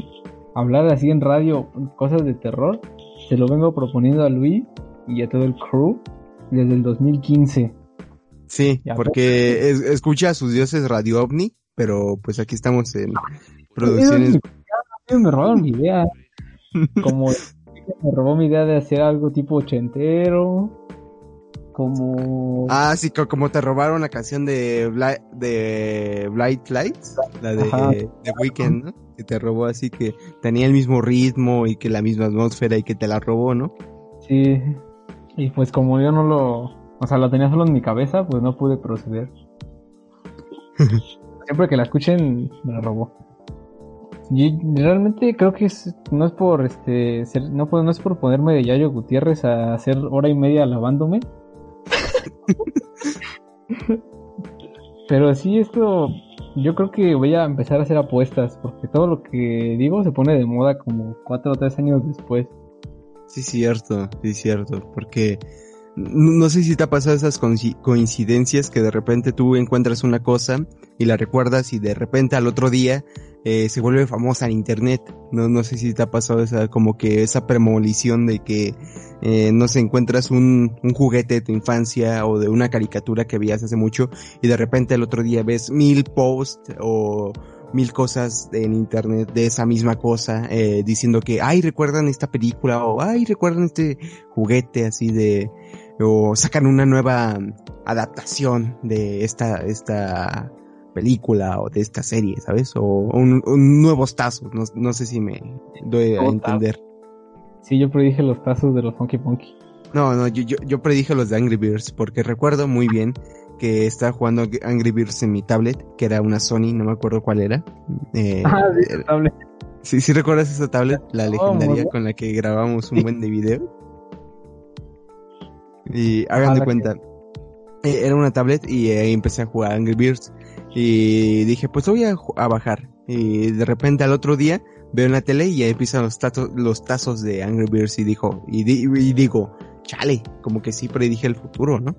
hablar así en radio cosas de terror, se lo vengo proponiendo a Luis y a todo el crew desde el 2015. Sí, porque es, escucha a sus dioses Radio OVNI, pero pues aquí estamos en producciones. Me robaron mi idea. Como me robó mi idea de hacer algo tipo ochentero. Como. Ah, sí, como te robaron la canción de, Bla de Blight Lights, la de, de Weekend, ¿no? Que te robó así que tenía el mismo ritmo y que la misma atmósfera y que te la robó, ¿no? Sí. Y pues como yo no lo. O sea, lo tenía solo en mi cabeza, pues no pude proceder. Siempre que la escuchen, me la robó. Y realmente creo que es, no es por este ser, no, no es por ponerme de Yayo Gutiérrez a hacer hora y media lavándome. Pero sí esto yo creo que voy a empezar a hacer apuestas porque todo lo que digo se pone de moda como cuatro o tres años después. Sí, cierto, sí, cierto, porque no sé si te ha pasado esas coincidencias que de repente tú encuentras una cosa y la recuerdas y de repente al otro día eh, se vuelve famosa en internet. No, no sé si te ha pasado esa, como que esa premonición de que, eh, no sé, encuentras un, un juguete de tu infancia o de una caricatura que veías hace mucho y de repente el otro día ves mil posts o mil cosas en internet de esa misma cosa, eh, diciendo que, ay, recuerdan esta película o, ay, recuerdan este juguete así de, o sacan una nueva adaptación de esta, esta película o de esta serie, ¿sabes? O un, un nuevos tazos, no, no, sé si me doy a entender. Sí, yo predije los tazos de los Funky Punky. No, no, yo, yo, yo predije los de Angry Birds porque recuerdo muy bien que estaba jugando Angry Birds en mi tablet, que era una Sony, no me acuerdo cuál era. Eh, ah, sí, tablet. Sí, sí recuerdas esa tablet, la legendaria oh, con la que grabamos un buen de video. Y hagan de cuenta, que... era una tablet y ahí empecé a jugar Angry Birds y dije, pues voy a, a, bajar. Y de repente al otro día veo en la tele y ahí empiezan los, tatos, los tazos de Angry Birds y dijo, y, y digo, chale, como que sí predije el futuro, ¿no?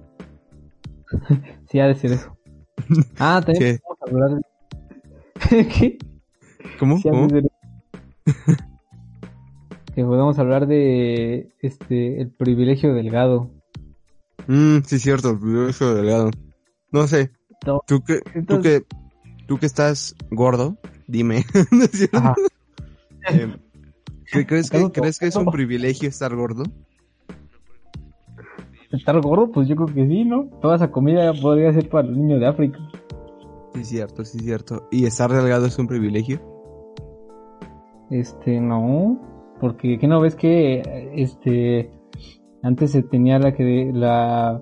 sí, ha de ser eso. Ah, también vamos a hablar. ¿Qué? ¿Cómo? ¿Cómo? que podemos hablar de este el privilegio delgado. Mm, sí, cierto, privilegio delgado. No sé. ¿Tú, que, tú, que, tú que estás gordo, dime. ¿No es cierto? Eh, ¿Crees que, ¿Crees que es un privilegio estar gordo? ¿Estar gordo? Pues yo creo que sí, ¿no? Toda esa comida podría ser para los niños de África. Sí, cierto, sí, cierto. ¿Y estar delgado es un privilegio? Este, no. Porque, ¿qué no ves que, este, antes se tenía la que, la,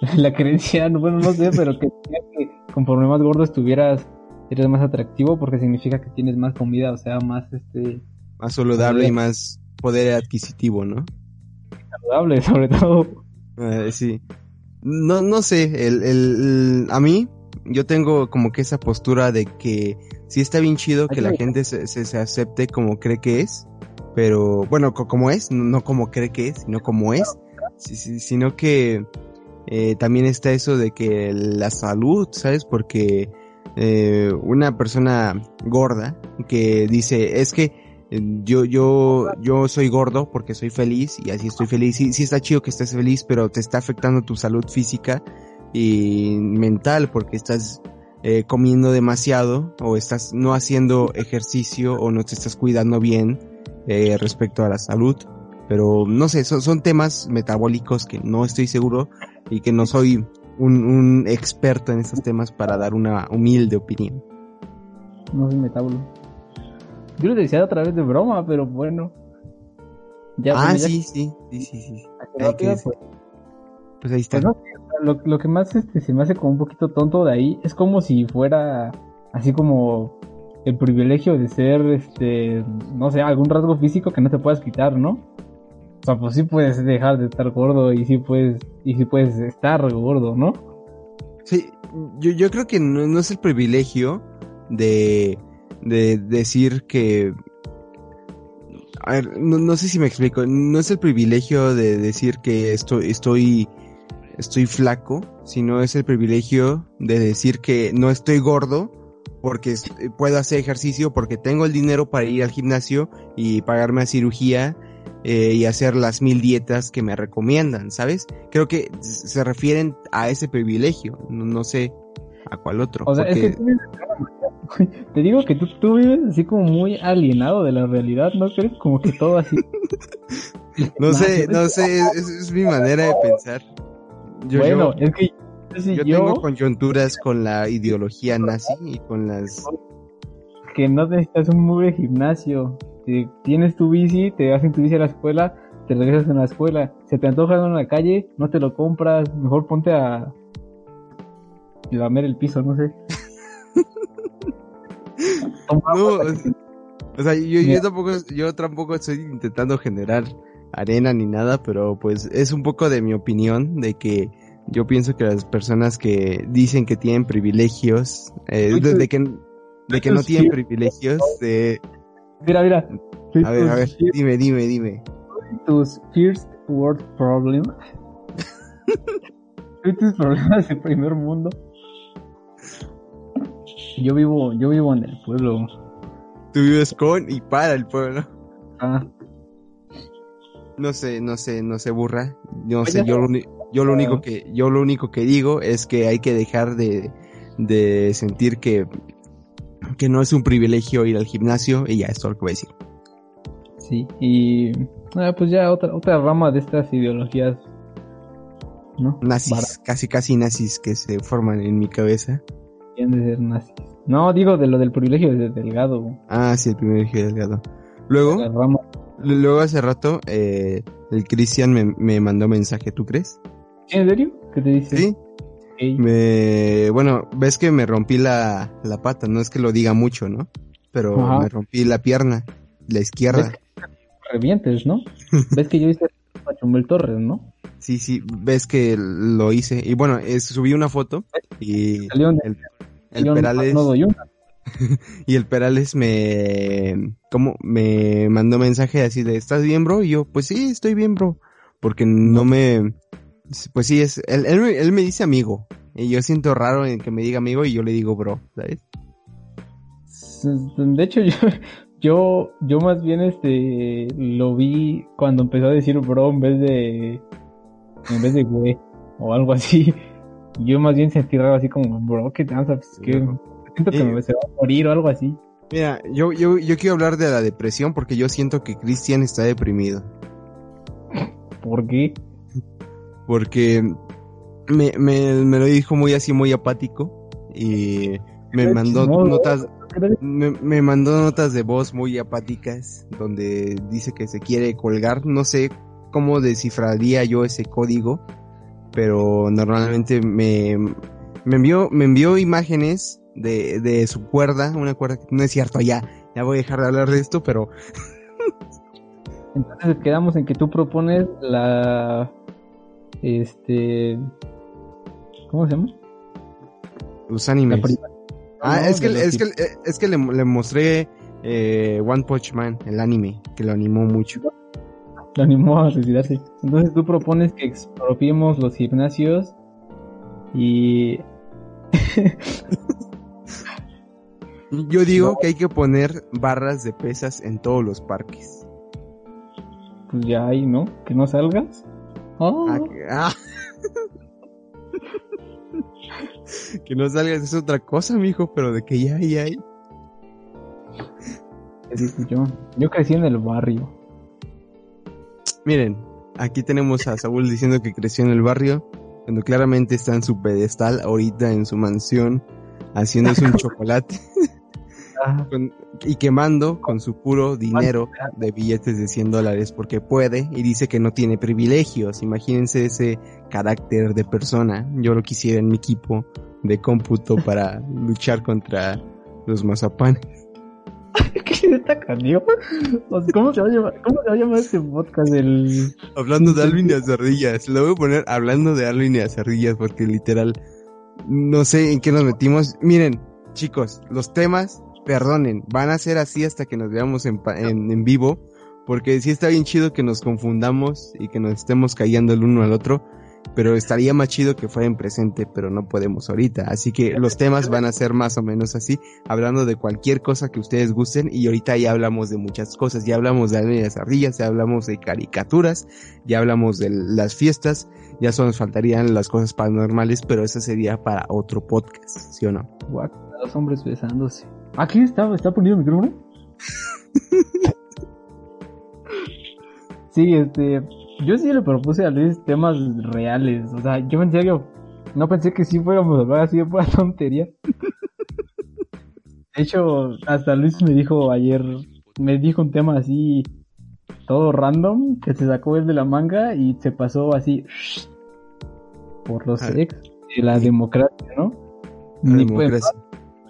la creencia, bueno, no sé, pero que, que conforme más gordo estuvieras, eres más atractivo porque significa que tienes más comida, o sea, más, este... Más saludable y más poder adquisitivo, ¿no? Saludable, sobre todo. Eh, sí. No, no sé, el, el, a mí, yo tengo como que esa postura de que sí está bien chido que la gente se, se, acepte como cree que es, pero bueno, como es, no como cree que es, sino como es, sino que eh, también está eso de que la salud, ¿sabes? Porque eh, una persona gorda que dice, es que yo, yo, yo soy gordo porque soy feliz y así estoy feliz. Sí, sí está chido que estés feliz, pero te está afectando tu salud física y mental porque estás eh, comiendo demasiado o estás no haciendo ejercicio o no te estás cuidando bien eh, respecto a la salud. Pero no sé, son, son temas metabólicos que no estoy seguro y que no soy un, un experto en estos temas para dar una humilde opinión. No soy metabólico. Yo lo decía otra vez de broma, pero bueno. Ya, ah, sí, sí, sí, sí, sí. pues, pues, ahí está. Pues lo, lo, que más este, se me hace como un poquito tonto de ahí es como si fuera así como el privilegio de ser, este, no sé, algún rasgo físico que no te puedas quitar, ¿no? O sea, pues sí puedes dejar de estar gordo y sí puedes, y sí puedes estar gordo, ¿no? Sí, yo, yo creo que no, no es el privilegio de de decir que... A ver, no, sé si me explico. No es el privilegio de decir que estoy, estoy, estoy flaco, sino es el privilegio de decir que no estoy gordo porque puedo hacer ejercicio, porque tengo el dinero para ir al gimnasio y pagarme a cirugía eh, y hacer las mil dietas que me recomiendan, ¿sabes? Creo que se refieren a ese privilegio, no, sé a cuál otro. O sea, es que te digo que tú, tú vives así como muy alienado de la realidad, ¿no crees? Como que todo así. no sé, no sé, es, es, mi manera de pensar. Yo, bueno, es que yo, tengo coyunturas con la ideología nazi y con las... Que no necesitas un mugre gimnasio. tienes tu bici, te hacen tu bici a la escuela, te regresas en la escuela. Se te antoja en la calle, no te lo compras, mejor ponte a... lamer el piso, no sé. no, o sea, yo, yo, tampoco, yo tampoco estoy intentando generar arena ni nada, pero pues es un poco de mi opinión de que yo pienso que las personas que dicen que tienen privilegios, eh, de, que, de que no tienen privilegios, de... Mira, mira. A ver, a ver, dime, dime, dime. Tus first world problem. tus problemas de primer mundo. Yo vivo, yo vivo en el pueblo. Tú vives con y para el pueblo. Ah. No sé, no sé, no sé, burra. No sé, yo lo, yo lo único que, yo lo único que digo es que hay que dejar de, de sentir que, que no es un privilegio ir al gimnasio y ya es todo lo que voy a decir. Sí, y ah, pues ya otra, otra rama de estas ideologías, ¿no? Nazis, casi casi nazis que se forman en mi cabeza de ser nazis. No, digo de lo del privilegio de Delgado. Ah, sí, el privilegio de Delgado. Luego, luego hace rato, eh, el Cristian me, me, mandó mensaje, ¿tú crees? ¿En serio? ¿Qué te dice? Sí. Me, bueno, ves que me rompí la, la pata, no es que lo diga mucho, ¿no? Pero me rompí la pierna, la izquierda. revientes, ¿no? ves que yo hice Pachumbel Torres, ¿no? Sí, sí, ves que lo hice. Y bueno, subí una foto y el, el Perales. y el Perales me, como, me mandó mensaje así de, ¿estás bien, bro? Y yo, pues sí, estoy bien, bro. Porque no me, pues sí, es, él, él, me dice amigo. Y yo siento raro en que me diga amigo y yo le digo bro, ¿sabes? De hecho, yo, yo, yo más bien este, lo vi cuando empezó a decir bro en vez de, en vez de güey, o algo así. Yo más bien sentí raro así como, bro, ¿qué te pues, que siento que me se va a morir o algo así. Mira, yo, yo, yo quiero hablar de la depresión porque yo siento que Cristian está deprimido. ¿Por qué? Porque me, me, me lo dijo muy así, muy apático. Y me mandó notas, me, me, mandó notas de voz muy apáticas donde dice que se quiere colgar. No sé cómo descifraría yo ese código, pero normalmente me, me envió, me envió imágenes de, de su cuerda, una cuerda que no es cierto, ya, ya voy a dejar de hablar de esto, pero entonces quedamos en que tú propones la este ¿cómo se llama? Los animes. ah, es, que, es, que, es que le, mostré eh, One Punch Man, el anime, que lo animó mucho. Lo animó a suicidarse. Entonces tú propones que expropiemos los gimnasios y... Yo digo que hay que poner barras de pesas en todos los parques pues ya hay, ¿no? Que no salgas. Oh. Ah, que no salgas es otra cosa, mijo, pero de que ya hay, hay. Yo, yo crecí en el barrio. Miren, aquí tenemos a Saúl diciendo que creció en el barrio, cuando claramente está en su pedestal, ahorita en su mansión, haciéndose un chocolate y quemando con su puro dinero de billetes de 100 dólares porque puede y dice que no tiene privilegios. Imagínense ese carácter de persona. Yo lo quisiera en mi equipo de cómputo para luchar contra los mazapanes. ¿Qué está ¿Cómo se va a llamar, cómo se va a llamar este podcast del... Hablando de Alvin y Azardillas. Lo voy a poner hablando de Alvin y Azardillas porque literal no sé en qué nos metimos. Miren, chicos, los temas perdonen, van a ser así hasta que nos veamos en, en, vivo, porque sí está bien chido que nos confundamos y que nos estemos callando el uno al otro, pero estaría más chido que fuera en presente, pero no podemos ahorita. Así que los temas van a ser más o menos así, hablando de cualquier cosa que ustedes gusten y ahorita ya hablamos de muchas cosas, ya hablamos de las ardillas, ya hablamos de caricaturas, ya hablamos de las fiestas, ya solo nos faltarían las cosas paranormales, pero eso sería para otro podcast, ¿sí o no? Dos hombres besándose. ¿Aquí está, está poniendo el micrófono? sí, este. Yo sí le propuse a Luis temas reales. O sea, yo en serio. No pensé que sí fuéramos a hablar así de pura tontería. De hecho, hasta Luis me dijo ayer. Me dijo un tema así. Todo random. Que se sacó él de la manga y se pasó así. Por los ah. ex. De la democracia, ¿no? Ni democracia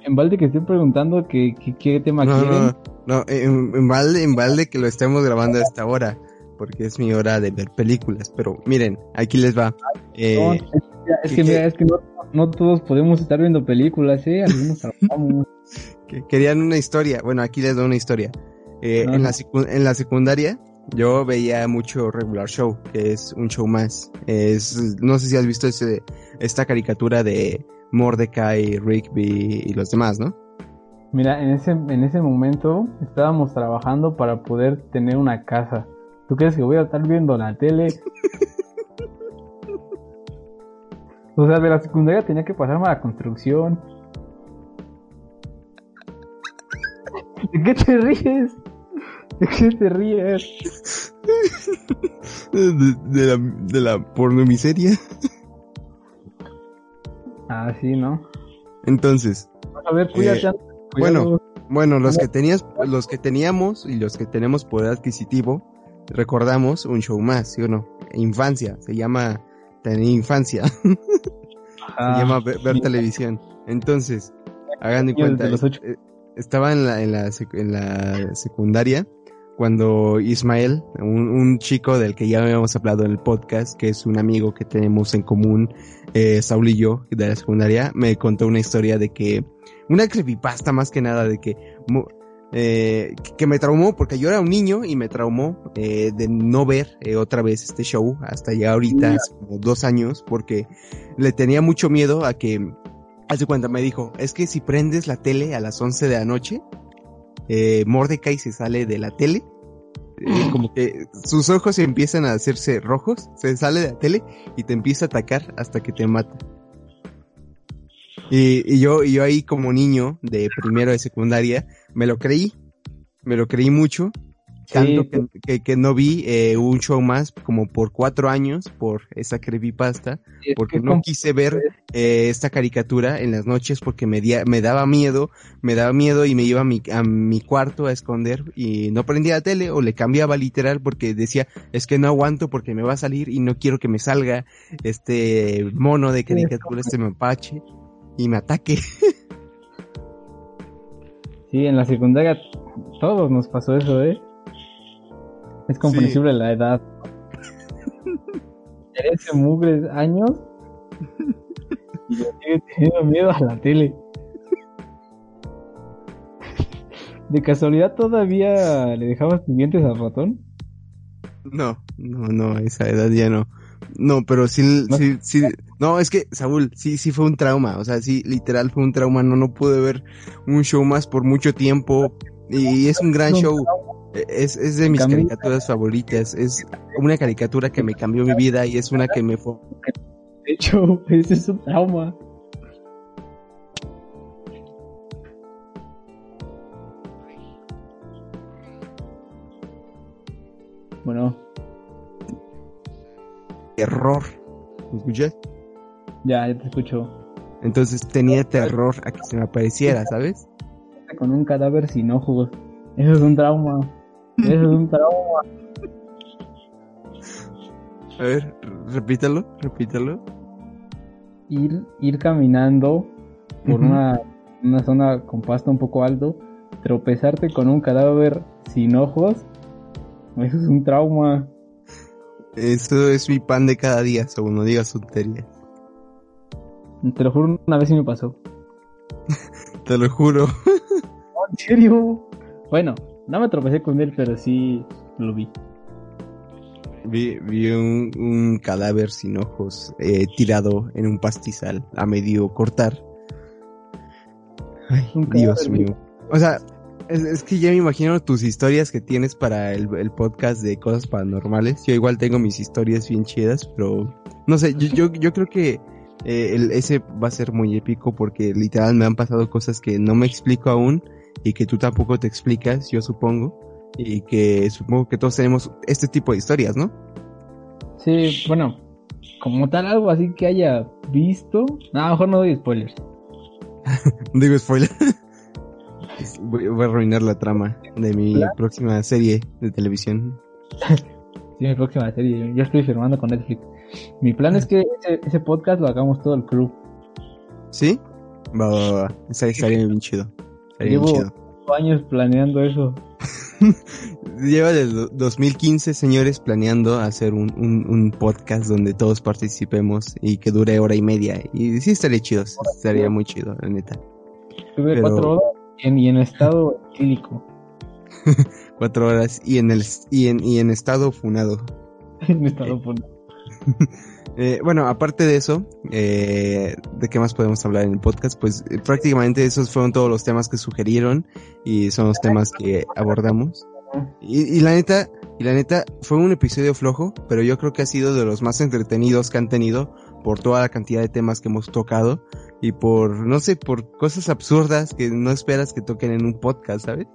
en balde que estoy preguntando que, qué tema no, quieren. No, no, en, balde, en balde que lo estemos grabando a esta hora, porque es mi hora de ver películas. Pero miren, aquí les va. Eh, es, que, mira, es que no, todos podemos estar viendo películas, ¿eh? Algunos trabajamos. Querían una historia. Bueno, aquí les doy una historia. Eh, en, la en la secundaria yo veía mucho Regular Show, que es un show más. Es, no sé si has visto ese, esta caricatura de Mordecai, Rigby y los demás, ¿no? Mira, en ese, en ese momento estábamos trabajando para poder tener una casa. ¿Tú crees que voy a estar viendo la tele? o sea, de la secundaria tenía que pasarme a la construcción. ¿De qué te ríes? ¿De qué te ríes? De, la, de la pornomiseria. Ah, sí, ¿no? Entonces. A ver, cuídate. Eh, bueno, bueno, los que tenías, los que teníamos y los que tenemos poder adquisitivo, recordamos un show más, ¿sí o no? Infancia, se llama tener infancia. se llama ver, televisión. Entonces, hagan de cuenta, eh, estaba en la, en la, en la secundaria cuando Ismael, un, un, chico del que ya habíamos hablado en el podcast, que es un amigo que tenemos en común, eh, Saul y yo, de la secundaria, me contó una historia de que, una creepypasta más que nada, de que, eh, que me traumó, porque yo era un niño y me traumó eh, de no ver eh, otra vez este show hasta ya ahorita, hace como dos años, porque le tenía mucho miedo a que, hace cuenta, me dijo, es que si prendes la tele a las 11 de la noche, eh, Mordecai se sale de la tele eh, como que sus ojos empiezan a hacerse rojos, se sale de la tele y te empieza a atacar hasta que te mata. Y, y yo, y yo ahí como niño de primero de secundaria, me lo creí, me lo creí mucho, tanto que, que, que, no vi eh, un show más como por cuatro años por esa creepypasta, porque no quise ver eh, esta caricatura en las noches porque me, dia, me daba miedo, me daba miedo y me iba a mi, a mi cuarto a esconder y no prendía la tele o le cambiaba literal porque decía, es que no aguanto porque me va a salir y no quiero que me salga este mono de caricatura, este mapache y me ataque. Sí, en la secundaria todos nos pasó eso, ¿eh? Es comprensible sí. la edad. Eres mugres años y le sigue teniendo miedo a la tele. ¿De casualidad todavía le dejabas tus dientes al ratón? No, no, no, a esa edad ya no. No, pero sí, ¿No? sí, sí, no, es que, Saúl, sí, sí fue un trauma, o sea, sí, literal fue un trauma, no, no pude ver un show más por mucho tiempo, y es un gran show, es, es de mis caricaturas favoritas, es una caricatura que me cambió mi vida y es una que me fue... De hecho, ese es un trauma. Bueno. Terror. ¿Me escuchas? Ya, ya te escucho. Entonces tenía terror a que se me apareciera, ¿sabes? Con un cadáver sin ojos. Eso es un trauma. Eso es un trauma. A ver, repítalo, repítalo. Ir, ir caminando por uh -huh. una, una zona con pasto un poco alto, tropezarte con un cadáver sin ojos, eso es un trauma. Eso es mi pan de cada día, según no digas tonterías. Te lo juro, una vez sí me pasó. Te lo juro. ¿En serio? Bueno, no me tropecé con él, pero sí lo vi. Vi, vi un, un, cadáver sin ojos eh, tirado en un pastizal a medio cortar. Ay, Dios mío. O sea, es, es, que ya me imagino tus historias que tienes para el, el, podcast de cosas paranormales. Yo igual tengo mis historias bien chidas, pero no sé, yo, yo, yo creo que eh, el, ese va a ser muy épico porque literal me han pasado cosas que no me explico aún y que tú tampoco te explicas, yo supongo, y que supongo que todos tenemos este tipo de historias, ¿no? Sí, bueno, como tal algo así que haya visto, no, a lo mejor no doy spoilers. Digo spoiler. voy, voy, a arruinar la trama de mi próxima serie de televisión. sí, mi próxima serie, yo estoy firmando con Netflix. Mi plan es que ese, ese podcast lo hagamos todo el crew. ¿Sí? Va, va, va. Estaría bien chido. Llevo chido. años planeando eso. Lleva desde 2015, señores, planeando hacer un, un, un, podcast donde todos participemos y que dure hora y media. Y sí estaría chido, estaría muy chido, la neta. Tuve Pero... cuatro horas en, y en estado clínico. cuatro horas y en el y en, y en estado funado. en estado funado. Eh, bueno, aparte de eso, eh, ¿de qué más podemos hablar en el podcast? Pues eh, prácticamente esos fueron todos los temas que sugirieron y son los temas que abordamos. Y, y, la neta, y la neta, fue un episodio flojo, pero yo creo que ha sido de los más entretenidos que han tenido por toda la cantidad de temas que hemos tocado y por, no sé, por cosas absurdas que no esperas que toquen en un podcast, ¿sabes?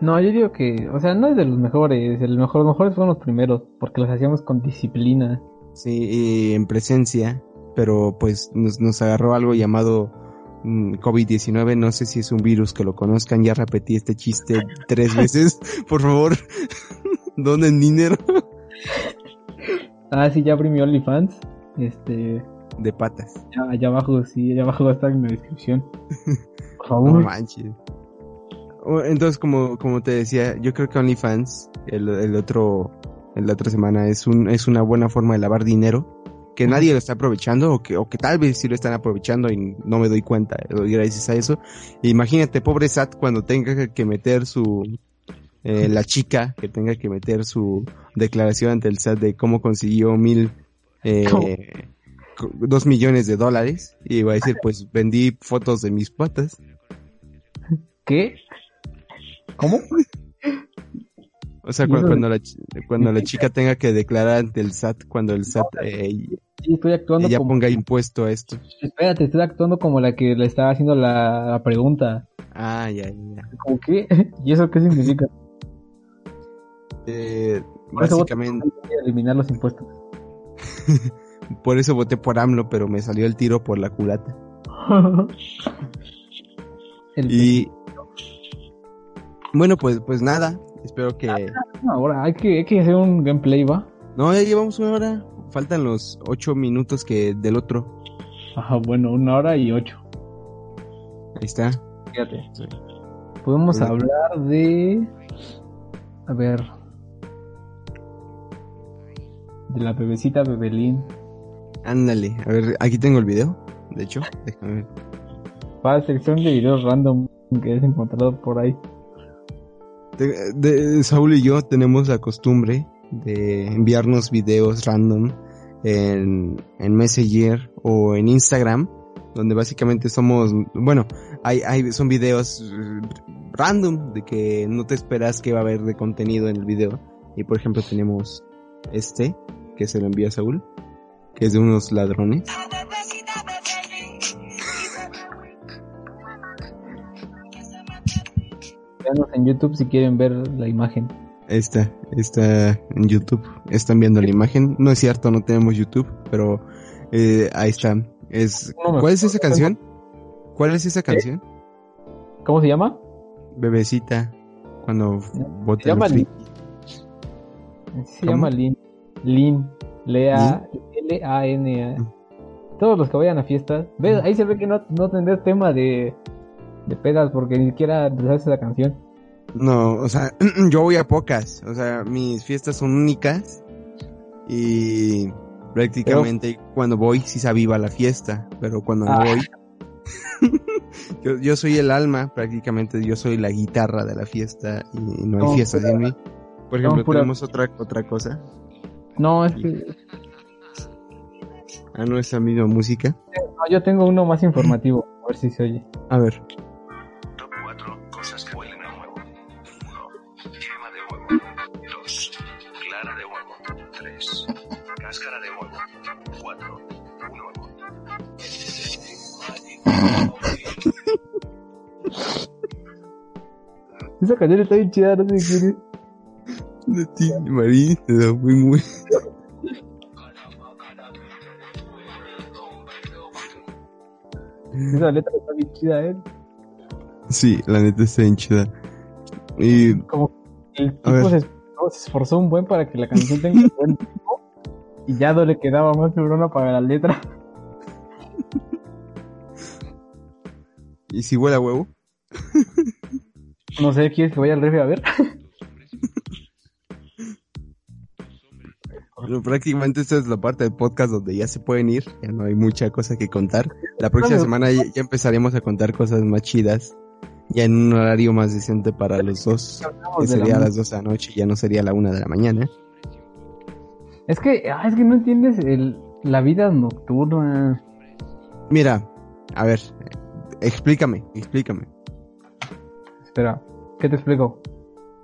No, yo digo que, o sea, no es de los mejores, el mejor, los mejores fueron los primeros, porque los hacíamos con disciplina. Sí, en presencia, pero pues nos, nos agarró algo llamado mm, COVID-19, no sé si es un virus que lo conozcan, ya repetí este chiste tres veces, por favor, donen dinero. ah, sí, ya abrí mi OnlyFans, este... De patas. Allá, allá abajo, sí, allá abajo va a estar en la descripción. Por favor. No manches. Entonces, como, como te decía, yo creo que OnlyFans, el, el otro, la otra semana, es un, es una buena forma de lavar dinero que nadie lo está aprovechando o que, o que tal vez sí lo están aprovechando y no me doy cuenta gracias a eso. Imagínate, pobre Sat, cuando tenga que meter su, eh, la chica que tenga que meter su declaración ante el SAT de cómo consiguió mil, eh, dos millones de dólares y va a decir, pues vendí fotos de mis patas. ¿Qué? ¿Cómo? O sea, cuando, la, cuando la chica tenga que declarar ante el SAT, cuando el SAT eh, estoy actuando ella ponga impuesto a esto. Espérate, estoy actuando como la que le estaba haciendo la, pregunta. Ah, ya, ya. ¿Cómo qué? ¿Y eso qué significa? Eh, básicamente... Eliminar los impuestos. por eso voté por AMLO, pero me salió el tiro por la culata. y... Bueno, pues, pues nada, Espero que. Ahora hay que, hay que hacer un gameplay, ¿va? No, ya llevamos una hora. Faltan los ocho minutos que del otro. Ajá, bueno, una hora y ocho. Ahí está. Fíjate. Podemos hablar de. A ver. De la bebecita Bebelín. Ándale, a ver, aquí tengo el video. De hecho, déjame ver. Para sección de videos random que has encontrado por ahí de, Saúl y yo tenemos la costumbre de enviarnos videos random en, en Messenger o en Instagram, donde básicamente somos, bueno, hay, hay, son videos random de que no te esperas que va a haber de contenido en el video. Y por ejemplo tenemos este, que se lo envía Saúl, que es de unos ladrones. En YouTube si quieren ver la imagen. Está, está en YouTube. Están viendo la imagen. No es cierto, no tenemos YouTube, pero eh, ahí está. Es, ¿Cuál es esa canción? ¿Cuál es esa canción? ¿Cómo se llama? Bebecita. Cuando Se llama Lin. Se llama Lin. Lin. Lea. L-A-N-A. Mm. Todos los que vayan a fiestas. ¿Ves? Mm. Ahí se ve que no, no tendrás tema de de pedas porque ni siquiera sabes la canción. No, o sea, yo voy a pocas, o sea, mis fiestas son únicas y prácticamente cuando voy sí se aviva la fiesta, pero cuando no ah. voy, yo, yo soy el alma, prácticamente yo soy la guitarra de la fiesta y no hay fiesta sin mí. Por ejemplo, tenemos otra otra cosa. No, es que... Ah, no es la misma música. No, yo tengo uno más informativo, a ver si se oye. A ver. Esa canción está bien chida, no sé es. De ti, Marín, te da muy muy. Esa letra está bien chida, eh. Sí, la neta está bien chida. Y. Como el tipo se, esforzó un buen para que la canción tenga un buen tipo. Y ya no le quedaba más neurona para la letra. ¿Y si huele a huevo? No sé, ¿quieres que vaya al refri a ver? prácticamente esta es la parte del podcast donde ya se pueden ir, ya no hay mucha cosa que contar. La próxima semana ya, empezaremos a contar cosas más chidas, ya en un horario más decente para los dos, que sería a las dos de la noche, ya no sería la una de la mañana. Es que, ah, es que no entiendes el, la vida nocturna. Mira, a ver, explícame, explícame. Espera, ¿qué te explico?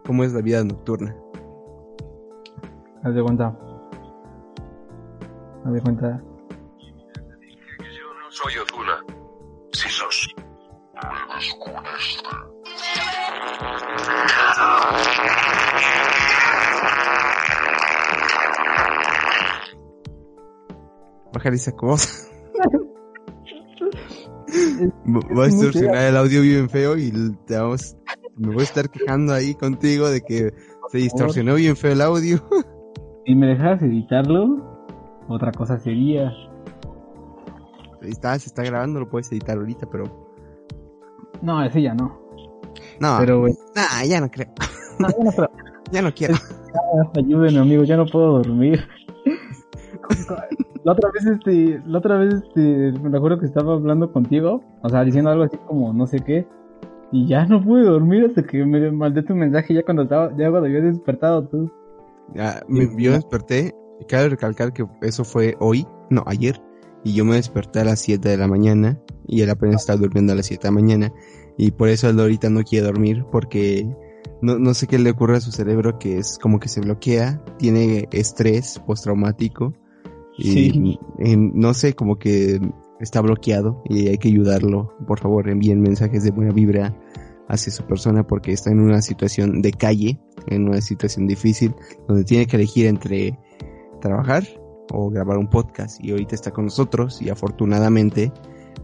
¿Cómo es la vida nocturna? Haz de cuenta. Haz de cuenta. Yo no soy Ozuna. Si sos. Bajar esa cosa. Va a distorsionar el audio bien feo y te vamos, me voy a estar quejando ahí contigo de que se distorsionó bien feo el audio. Si me dejas editarlo, otra cosa sería. Ahí está, se está grabando, lo puedes editar ahorita, pero. No, ese ya no. No, Pero, nah, ya no creo. no, ya no creo. Ya no quiero. Ayúdenme, amigo, ya no puedo dormir. La otra vez, este, la otra vez, este, me acuerdo que estaba hablando contigo, o sea, diciendo algo así como no sé qué, y ya no pude dormir hasta que me mandé tu mensaje ya cuando estaba, ya cuando había despertado tú. Ya, me- yo desperté, y cabe recalcar que eso fue hoy, no, ayer, y yo me desperté a las 7 de la mañana, y él apenas estaba durmiendo a las 7 de la mañana, y por eso él ahorita no quiere dormir, porque no, no sé qué le ocurre a su cerebro, que es como que se bloquea, tiene estrés postraumático, y Sí. no sé, como que está bloqueado, y hay que ayudarlo, por favor, envíen mensajes de buena vibra hacia su persona, porque está en una situación de calle, en una situación difícil, donde tiene que elegir entre trabajar o grabar un podcast y ahorita está con nosotros y afortunadamente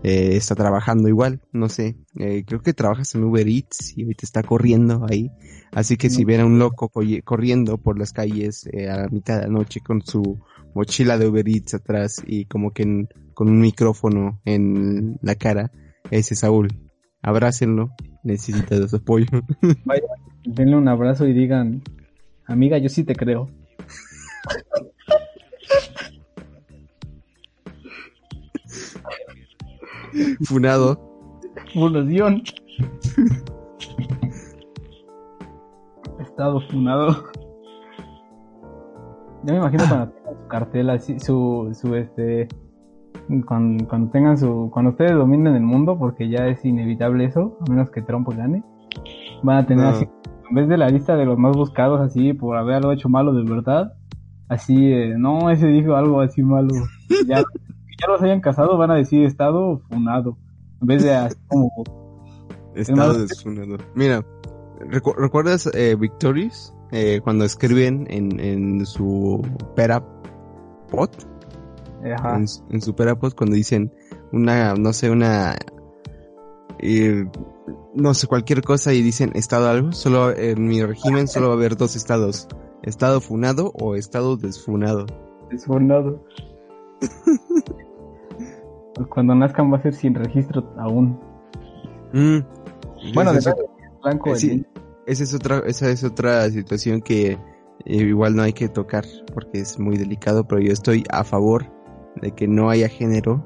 eh, está trabajando igual, no sé, eh, creo que trabajas en Uber Eats y ahorita está corriendo ahí, así que si Mm. ven a un loco corriendo por las calles eh, a la mitad de la noche con su mochila de Uber Eats atrás y como que en- con un micrófono en la cara, ese es Saúl, abrácenlo, necesita de su apoyo. Denle un abrazo y digan, amiga, yo sí te creo. Funado. Fundación. Estado funado. Ya me imagino su cartel así, su, su este, cuando, cuando tengan su, cuando ustedes dominen el mundo, porque ya es inevitable eso, a menos que Trump gane, van a tener No. así, en vez de la lista de los más buscados así por haberlo hecho malo de verdad, así, eh, no, ese dijo algo así malo, ya, ya los hayan casado van a decir estado funado, en vez de así como Estado más- desfunado. Mira, recu- ¿recuerdas eh, Victorious? Eh, cuando escriben en, en su Ajá. en, en su Perapod, cuando dicen una, no sé, una, eh, no sé, cualquier cosa y dicen estado algo, solo en mi régimen solo va a haber dos estados, estado funado o estado desfunado. Desfondado. Pues Cuando nazcan va a ser sin registro aún. Mm. Bueno, es depende, blanco. Eh, sí, esa es otra, esa es otra situación que eh, igual no hay que tocar porque es muy delicado, pero yo estoy a favor de que no haya género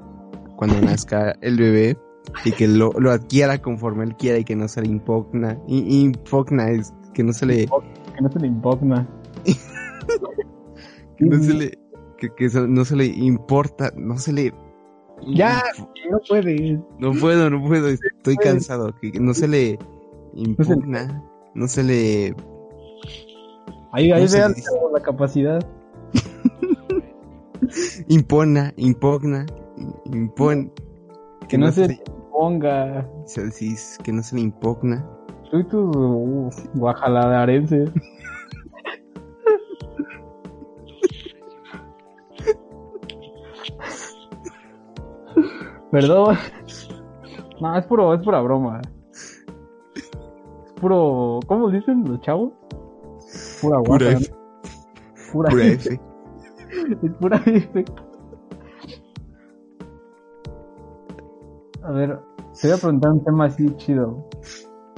cuando nazca el bebé y que lo, lo adquiera conforme él quiera y que no se le impugna, impugna es que no se le, Que no se le impugna. que no se le, que, que no se le importa, no se le, Ya, no puede. no puedo, no puedo, estoy cansado, que no se le impugna, no se le, Ahí, ahí ¿Cómo se vean la capacidad. impona, impugna, impon, Que no se ponga. se decís que no se le impugna. Tú y tus uh, guajaladarenses. Perdón. No, es puro, es pura broma. Es puro, ¿cómo dicen los chavos? Pura Pura guaja. F, Pura, pura F. Es pura F. A ver, te voy a preguntar un tema así chido.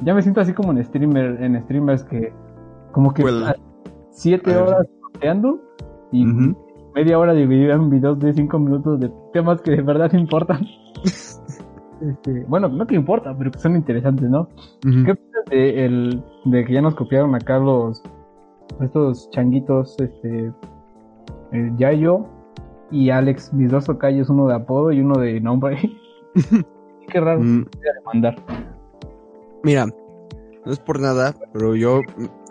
Ya me siento así como en streamer, en streamers que como que siete horas sorteando y media hora dividida en videos de cinco minutos de temas que de verdad importan. Este, bueno, no que importa, pero que son interesantes, ¿no? ¿Qué opinas de, el, de que ya nos copiaron acá los estos changuitos, este el Yayo y Alex, mis dos tocayos, uno de apodo y uno de nombre? Qué raro Mm, mandar. Mira, no es por nada, pero yo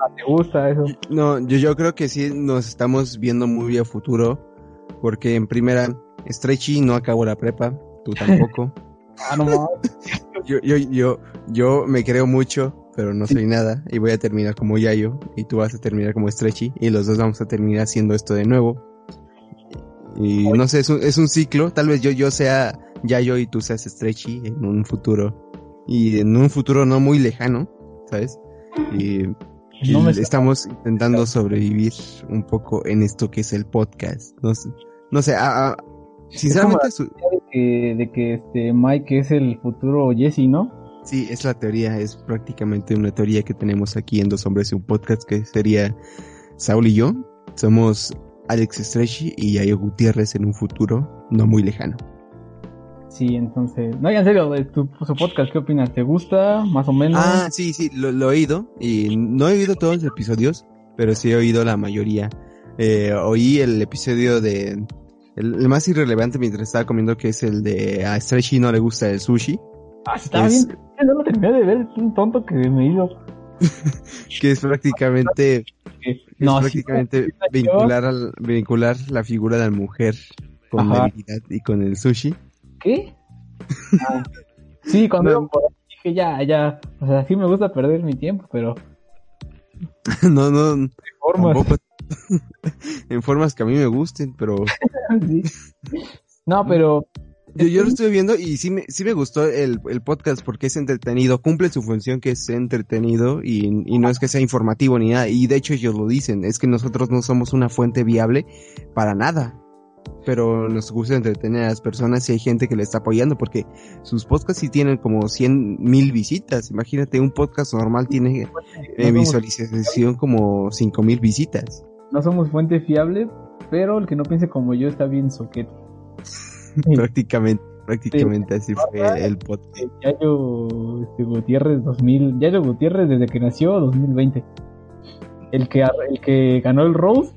Ah, ¿Te gusta eso? no, yo, yo creo que sí nos estamos viendo muy a futuro, porque en primera, Stretchy no acabó la prepa, tú tampoco. Ah, no yo, yo, yo, yo me creo mucho, pero no soy nada, y voy a terminar como Yayo, y tú vas a terminar como Stretchy, y los dos vamos a terminar haciendo esto de nuevo. Y no sé, es un, es un ciclo, tal vez yo, yo sea Yayo y tú seas Stretchy en un futuro, y en un futuro no muy lejano, ¿sabes? Y, y No me- estamos intentando sobrevivir un poco en esto que es el podcast. No sé, no sé, a- a- sinceramente, su- de que, de que este Mike es el futuro Jesse, ¿no? Sí, es la teoría, es prácticamente una teoría que tenemos aquí en Dos Hombres y un Podcast, que sería Saúl y yo. Somos Alex Stretchy y Yayo Gutiérrez en un futuro no muy lejano. Sí, entonces. No, en serio, tu, su podcast, ¿qué opinas? ¿Te gusta? ¿Más o menos? Ah, sí, sí, lo, lo he oído y no he oído todos los episodios, pero sí he oído la mayoría. Eh, oí el episodio de... El, el más irrelevante mientras estaba comiendo, que es el de a Stretchy no le gusta el sushi. Ah, sí, estaba es- bien. No lo terminé de ver, es un tonto que me hizo. que es prácticamente, es No, prácticamente sí, vincular, al, vincular la figura de la mujer con Ajá. la debilidad y con el sushi. ¿Qué? Ah, sí, cuando No. dije ya, ya. O sea, sí me gusta perder mi tiempo, pero no, no, de formas. tampoco en formas que a mí me gusten, pero sí. No, pero yo, yo lo estuve viendo y sí me, sí me gustó el, el podcast porque es entretenido, cumple su función que es entretenido y, y no es que sea informativo ni nada. Y de hecho ellos lo dicen, es que nosotros no somos una fuente viable para nada. Pero nos gusta entretener a las personas y hay gente que le está apoyando porque sus podcasts sí tienen como 100 mil visitas. Imagínate, un podcast normal tiene eh, visualización como 5 mil visitas. no somos fuente fiable, pero el que no piense como yo está bien soquete. Prácticamente, prácticamente así fue el podcast. Yayo este, Gutiérrez 2000, Yayo Gutiérrez desde que nació 2020. El que el que ganó el Rose.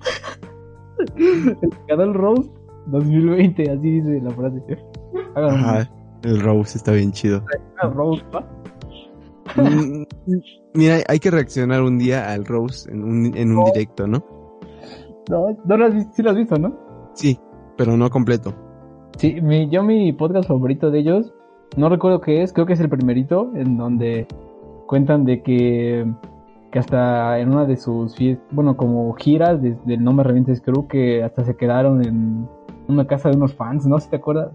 el que ganó el Rose 2020, así dice la frase. Ajá, el Rose está bien chido. Rose, ¿va? Mm, Mira, hay que reaccionar un día al Rose en un, en un directo, ¿no? No, no lo has sí lo has visto, ¿no? Sí, pero no completo. Sí, mi, yo mi podcast favorito de ellos, no recuerdo qué es, creo que es el primerito, en donde cuentan de que, que hasta en una de sus fiestas, bueno, como giras desde el No Me Revientes Crew, que hasta se quedaron en una casa de unos fans, ¿no? ¿Si te acuerdas?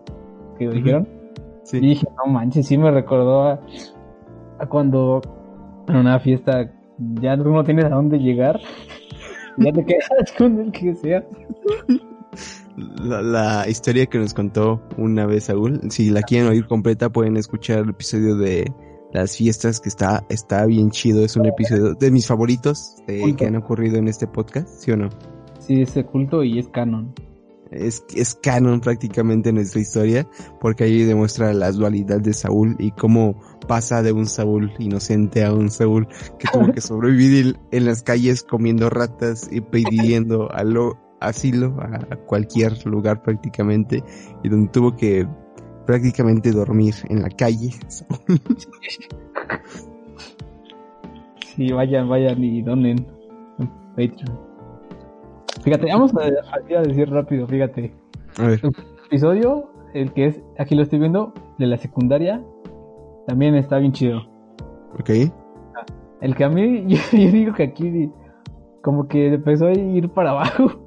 Que lo dijeron. Sí. Y dije, no manches, sí me recordó a, a cuando en una fiesta ya no tienes a dónde llegar, ya te quedas con el que sea. La, la historia que nos contó una vez Saúl, si la quieren oír completa pueden escuchar el episodio de las fiestas que está está bien chido, es un episodio de mis favoritos eh, que han ocurrido en este podcast, ¿sí o no? Sí, es culto y es canon. Es, es canon prácticamente nuestra historia, porque ahí demuestra la dualidad de Saúl y cómo pasa de un Saúl inocente a un Saúl que tuvo que sobrevivir en las calles comiendo ratas y pidiendo alo- asilo a cualquier lugar prácticamente y donde tuvo que prácticamente dormir en la calle. Sí, vayan, vayan y donen en Patreon. Fíjate, vamos a, a decir rápido, fíjate. A ver, Episodio, el que es, aquí lo estoy viendo, de la secundaria, también está bien chido. ok. El que a mí, yo, yo digo que aquí como que empezó a ir para abajo,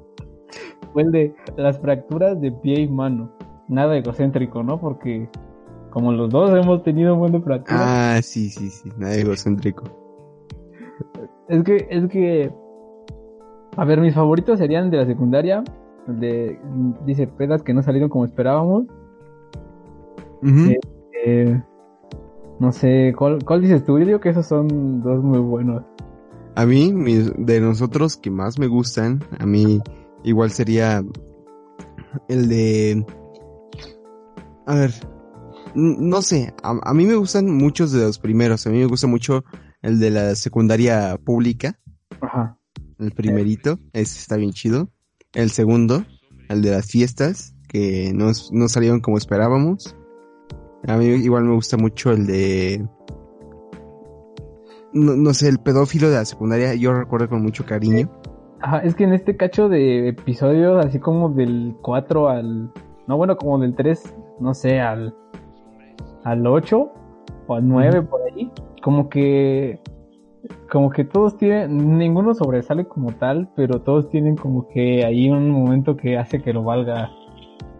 fue el de las fracturas de pie y mano. Nada egocéntrico, ¿no? Porque como los dos hemos tenido un buen de fracturas, Ah, sí, sí, sí, nada egocéntrico. Es que, es que. A ver, mis favoritos serían de la secundaria. De. Dice pedas que no salieron como esperábamos. Sí. Eh, no sé, ¿cuál, ¿cuál dices tú? Yo digo que esos son dos muy buenos. A mí, mis- de nosotros que más me gustan, a mí igual sería el de... A ver, no sé, a, a mí me gustan muchos de los primeros, a mí me gusta mucho el de la secundaria pública, Ajá. el primerito, ese está bien chido. El segundo, el de las fiestas, que no, no salieron como esperábamos. A mí igual me gusta mucho el de... No, no sé, el pedófilo de la secundaria, yo recuerdo con mucho cariño. Ajá, es que en este cacho de episodios, así como del 4 al. No, bueno, como del 3, no sé, al. Al 8 o al 9 por ahí. Como que. Como que todos tienen. Ninguno sobresale como tal, pero todos tienen como que ahí un momento que hace que lo valga.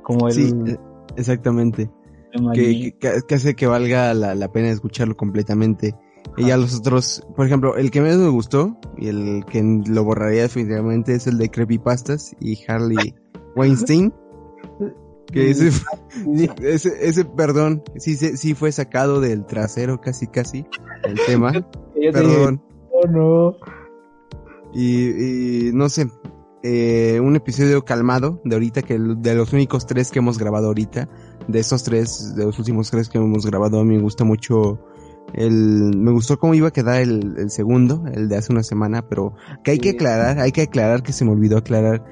Como el. Sí, eh, exactamente. que, que hace que valga la, la pena escucharlo completamente. Y ya los otros, por ejemplo, el que menos me gustó y el que lo borraría definitivamente es el de Creepypastas y Harley Weinstein. Que ese, ese, ese, perdón, sí, sí, fue sacado del trasero casi, casi, el tema. Perdón. Oh, no. Y, y no sé, eh, un episodio calmado de ahorita, que de los únicos tres que hemos grabado ahorita, de esos tres, de los últimos tres que hemos grabado, a mí me gusta mucho el, me gustó cómo iba a quedar el, el segundo, el de hace una semana, pero que hay que aclarar, hay que aclarar que se me olvidó aclarar.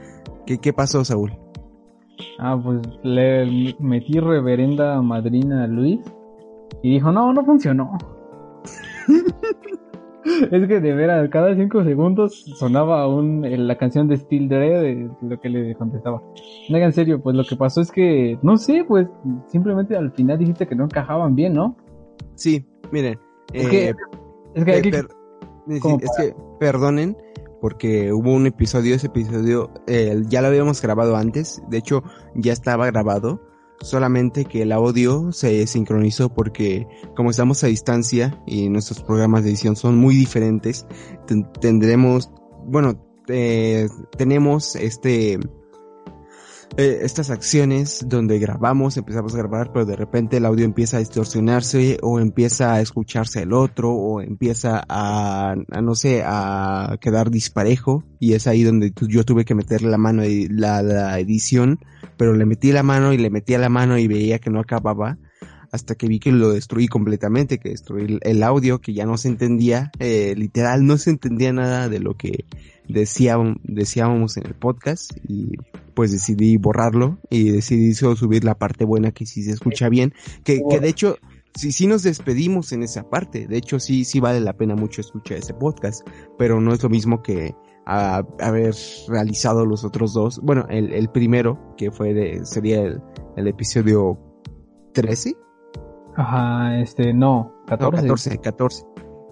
¿Qué, qué pasó, Saúl? Ah, pues le metí reverenda madrina a Luis y dijo, no, no funcionó. es que de veras, cada cinco segundos sonaba un, la canción de Steel Dre de lo que le contestaba. No, en serio, pues lo que pasó es que, no sé, pues simplemente al final dijiste que no encajaban bien, ¿no? Sí, miren. Es que, es que, hay eh, que- per- es como que perdonen porque hubo un episodio, ese episodio eh, ya lo habíamos grabado antes, de hecho ya estaba grabado, solamente que el audio se sincronizó porque como estamos a distancia y nuestros programas de edición son muy diferentes, ten- tendremos, bueno, eh, tenemos este eh, estas acciones donde grabamos, empezamos a grabar, pero de repente el audio empieza a distorsionarse o empieza a escucharse el otro o empieza a, a no sé, a quedar disparejo. Y es ahí donde yo tuve que meterle la mano la, la edición, pero le metí la mano y le metía la mano y veía que no acababa hasta que vi que lo destruí completamente, que destruí el, audio, que ya no se entendía, eh, literal no se entendía nada de lo que decíamos, decíamos en el podcast y pues decidí borrarlo y decidí solo subir la parte buena que sí se escucha bien, que, que de hecho sí, sí nos despedimos en esa parte, de hecho sí, sí vale la pena mucho escuchar ese podcast, pero no es lo mismo que a- haber realizado los otros dos, bueno, el, el primero, que fue de, sería el, el episodio 13, Ajá, este, no, 14. no, 14, 14.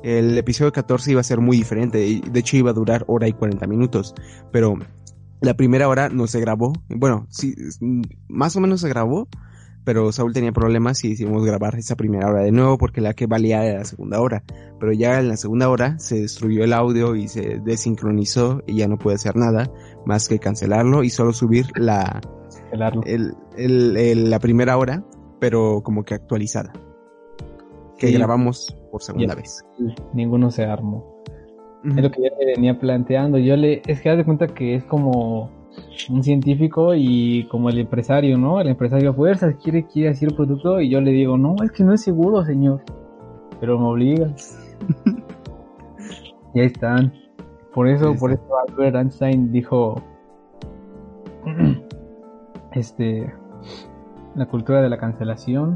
El episodio 14 iba a ser muy diferente, de hecho iba a durar hora y 40 minutos, pero la primera hora no se grabó, bueno, sí, más o menos se grabó, pero Saúl tenía problemas y hicimos grabar esa primera hora de nuevo porque la que valía era la segunda hora, pero ya en la segunda hora se destruyó el audio y se desincronizó y ya no pude hacer nada más que cancelarlo y solo subir la, el- el- la primera hora, pero como que actualizada. Que Sí. grabamos por segunda Ya. vez. Ninguno se armó. Es lo que yo le venía planteando. Yo le, es que haz de cuenta que es como un científico y como el empresario, ¿no? El empresario a fuerzas quiere, quiere hacer producto y yo le digo, no, es que no es seguro, señor. Pero me obliga. y ahí están. Por eso, por está. eso Albert Einstein dijo, este, la cultura de la cancelación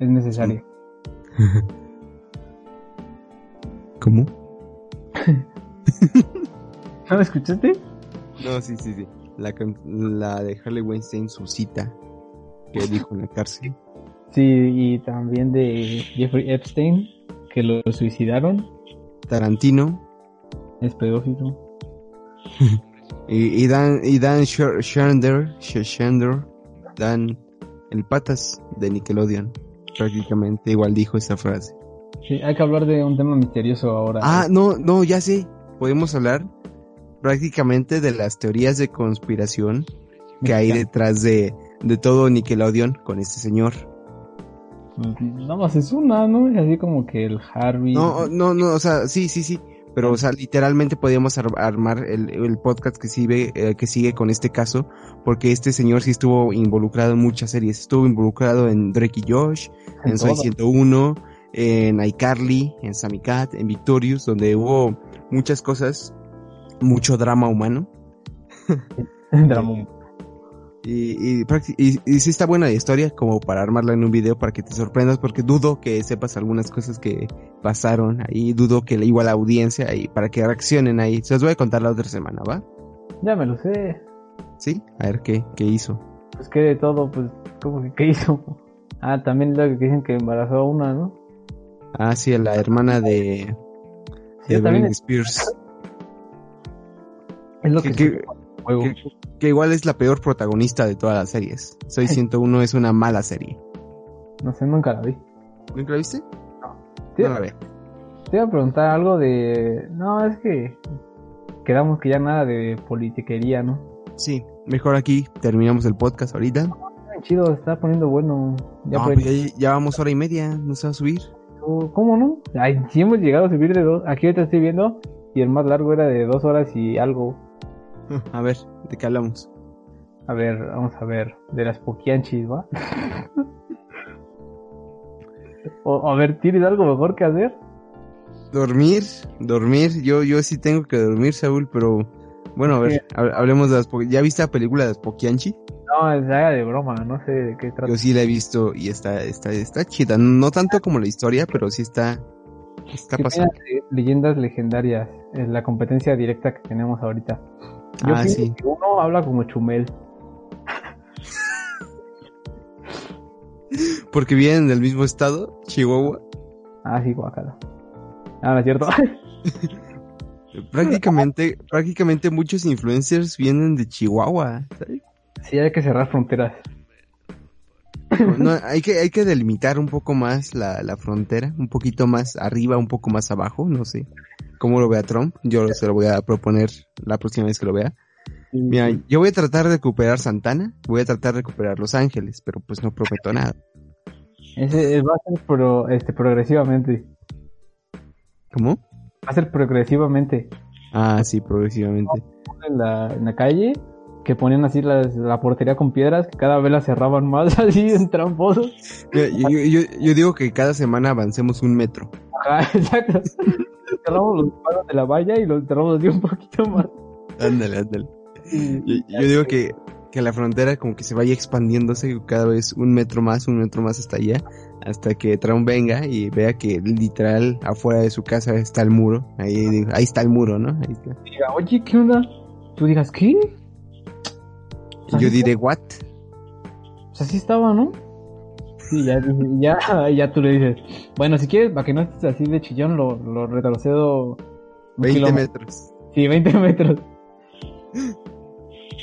es necesaria. ¿Cómo? ¿No me escuchaste? No, sí, sí, sí. La, la de Harley Weinstein, su cita, que dijo en la cárcel. Sí, y también de Jeffrey Epstein, que lo suicidaron, Tarantino es pedófilo. y, y Dan, y Dan Sch- Schneider, Sch- Schneider, Dan, el patas de Nickelodeon, prácticamente igual dijo esa frase. Sí, hay que hablar de un tema misterioso ahora. Ah, no, no, ya sé. Podemos hablar prácticamente de las teorías de conspiración que hay detrás de, de todo Nickelodeon con este señor. Nada más es una, ¿no? Es así como que el Harvey. No, no, no, o sea, sí, sí, sí. Pero, o sea, literalmente podíamos ar- armar el, el podcast que sigue, eh, que sigue con este caso, porque este señor sí estuvo involucrado en muchas series. Estuvo involucrado en Drake y Josh, en Soy todo. 101, en iCarly, en Sammy Cat, en Victorious, donde hubo muchas cosas, mucho drama humano. Drama. Y, y, y, y sí está buena la historia como para armarla en un video para que te sorprendas porque dudo que sepas algunas cosas que pasaron ahí, dudo que le igual a la audiencia y para que reaccionen ahí. Se los voy a contar la otra semana, ¿va? Ya me lo sé. ¿Sí? A ver qué, qué hizo. Pues que de todo, pues, ¿cómo que qué hizo? Ah, también lo que dicen que embarazó a una, ¿no? Ah, sí, a la hermana de, Sí, de también Spears. es lo Que, juego. que- que igual es la peor protagonista de todas las series. Soy 101 es una mala serie. No sé, nunca la vi. ¿Nunca la viste? Te, No la ve. te iba a preguntar algo de... No, es que quedamos que ya nada de politiquería, ¿no? Sí, mejor aquí terminamos el podcast ahorita. Ay, Chido, está poniendo bueno. Ya No, pues ya, ya vamos hora y media, no se va a subir. ¿Cómo no? Ay, sí hemos llegado a subir de dos. Aquí ahorita estoy viendo y el más largo era de dos horas y algo. A ver, ¿de qué hablamos? A ver, vamos a ver. De las poquianchis, ¿va? o, a ver, ¿tienes algo mejor que hacer? Dormir, dormir, yo, yo sí tengo que dormir, Saúl, pero bueno, a ver, hab- hablemos de las... po- ¿Ya viste la película de las Poquianchi? No, es haga de broma, no sé de qué trata. Yo sí la he visto y está, está, está chida, no tanto como la historia, pero sí está, está ¿Qué pasando. leyendas legendarias, es la competencia directa que tenemos ahorita. Yo Ah, sí. que uno habla como Chumel. Porque vienen del mismo estado, Chihuahua. Ah, sí, guacala. Ah, ¿no es cierto? Prácticamente, prácticamente muchos influencers vienen de Chihuahua. ¿sabes? sí, hay que cerrar fronteras. No, hay que, hay que delimitar un poco más la, la frontera, un poquito más arriba, un poco más abajo, no sé cómo lo vea Trump. Yo se lo voy a proponer la próxima vez que lo vea. Mira, yo voy a tratar de recuperar Santana, voy a tratar de recuperar Los Ángeles, pero pues no prometo nada. Ese va a ser pro- este, progresivamente. ¿Cómo? Va a ser progresivamente. Ah, sí, progresivamente. En la, en la calle, que ponían así las- la portería con piedras, que cada vez la cerraban más, así en tramposos. Mira, Yo, yo, yo, yo digo que cada semana avancemos un metro. Ajá, exacto. Cerramos los palos de la valla y los cerramos así un poquito más. Ándale, ándale. Yo, yo digo que, que la frontera como que se vaya expandiéndose cada vez un metro más, un metro más hasta allá, hasta que Trump venga y vea que literal afuera de su casa está el muro. Ahí, digo, ahí está el muro, ¿no? Ahí está. Diga, oye, ¿qué onda? Tú digas, ¿qué? Yo diré, ¿what? Pues así estaba, ¿no? Sí, ya, ya, ya tú le dices, bueno, si quieres, para que no estés así de chillón, lo, lo retrocedo un 20 kilómetro. metros. Sí, 20 metros.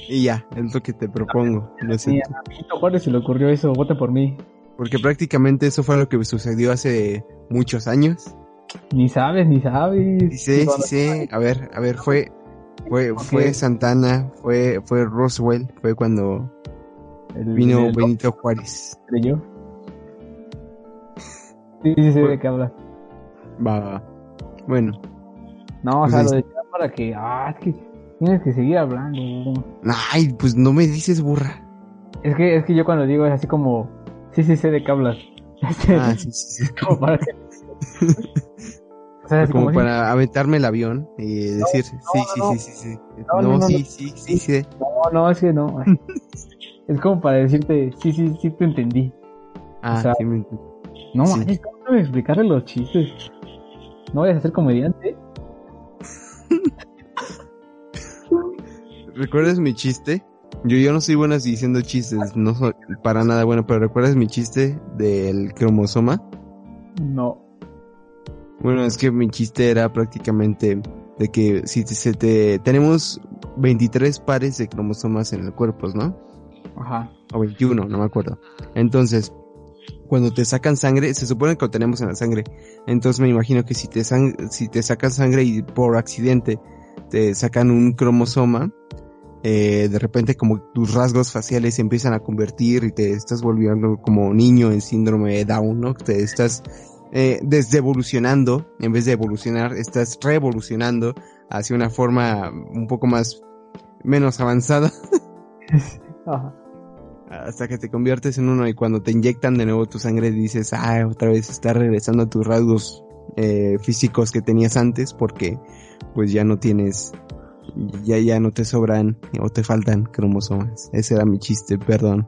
Y ya, es lo que te propongo. Sé. Sí, a Benito Juárez se le ocurrió eso, vote por mí. Porque prácticamente eso fue lo que sucedió hace muchos años. Ni sabes, ni sabes. Sí sé, sí sé. A ver, a ver, fue, fue, fue. Santana, fue, fue Roswell, fue cuando El, vino el Benito Juárez. creyó. Sí, sí, sí, Fue- de qué hablas. Va, va. Bueno, No, o Pues sea, lo decía para que, ah, es que tienes que seguir hablando. ay, pues no me dices burra. Es que, es que yo cuando digo es así como, sí, sí, sé de qué hablas. Ah, sí, sí, sí. como para que... O sea, así Como como, para aventarme el avión y decir, sí, sí, no. sí, sí, sí. No, No, no, no, sí, no. sí, sí, sí. No, no, es que no. es como para decirte, sí, sí, sí te entendí. Ah, O sea, sí, me- No, Sí. ¿Cómo me explicarle los chistes? No vayas a ser comediante. ¿Recuerdas mi chiste? Yo, yo no soy buena diciendo chistes, no soy para nada bueno, pero ¿recuerdas mi chiste del cromosoma? No. Bueno, es que mi chiste era prácticamente de que si te- se te... Tenemos 23 pares de cromosomas en el cuerpo, ¿no? Ajá. O 21, no me acuerdo. Entonces, cuando te sacan sangre, se supone que lo tenemos en la sangre. Entonces me imagino que si te, si te sacan sangre y por accidente te sacan un cromosoma, eh, de repente como tus rasgos faciales se empiezan a convertir y te estás volviendo como niño en síndrome de Down, ¿no? Te estás eh, desdevolucionando, en vez de evolucionar, estás revolucionando hacia una forma un poco más, menos avanzada. hasta que te conviertes en uno y cuando te inyectan de nuevo tu sangre dices, ah, otra vez está regresando a tus rasgos eh, físicos que tenías antes porque pues ya no tienes, ya ya no te sobran o te faltan cromosomas. Ese era mi chiste, perdón.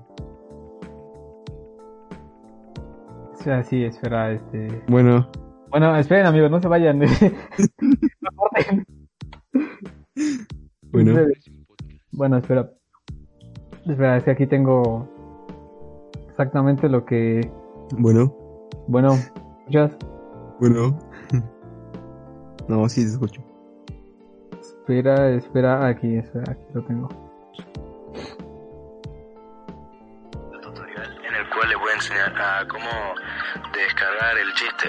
O sea, sí, espera, este... Bueno, Bueno, esperen amigos, no se vayan. bueno, Bueno, espera. Espera, es que aquí tengo exactamente lo que... bueno, Bueno, ¿escuchas? bueno. No, sí te escucho. Espera, espera, aquí, espera, aquí lo tengo. tutorial en el cual les voy a enseñar a cómo descargar el chiste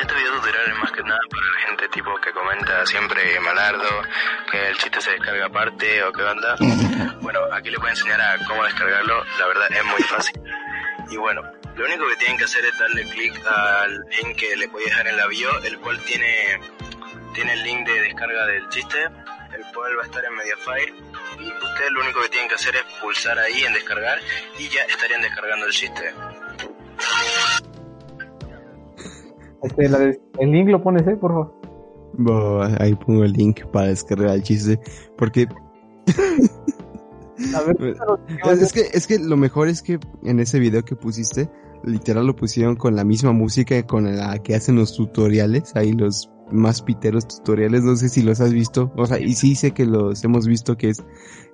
este video tutorial es más que nada para la gente tipo que comenta siempre malardo, que el chiste se descarga aparte o qué onda. Bueno, aquí les voy a enseñar a cómo descargarlo, la verdad es muy fácil. Y bueno, lo único que tienen que hacer es darle clic al link que les voy a dejar en la bio, el cual tiene, tiene el link de descarga del chiste, el cual va a estar en Mediafire. Y ustedes lo único que tienen que hacer es pulsar ahí en descargar y ya estarían descargando el chiste. Este, la de- el link lo pones, eh, por favor. Ahí pongo el link para descargar el chiste. Porque A ver, es, es que, es que lo mejor es que en ese video que pusiste, literal lo pusieron con la misma música con la que hacen los tutoriales. Ahí los más piteros tutoriales. No sé si los has visto. O sea, y sí sé que los hemos visto que es,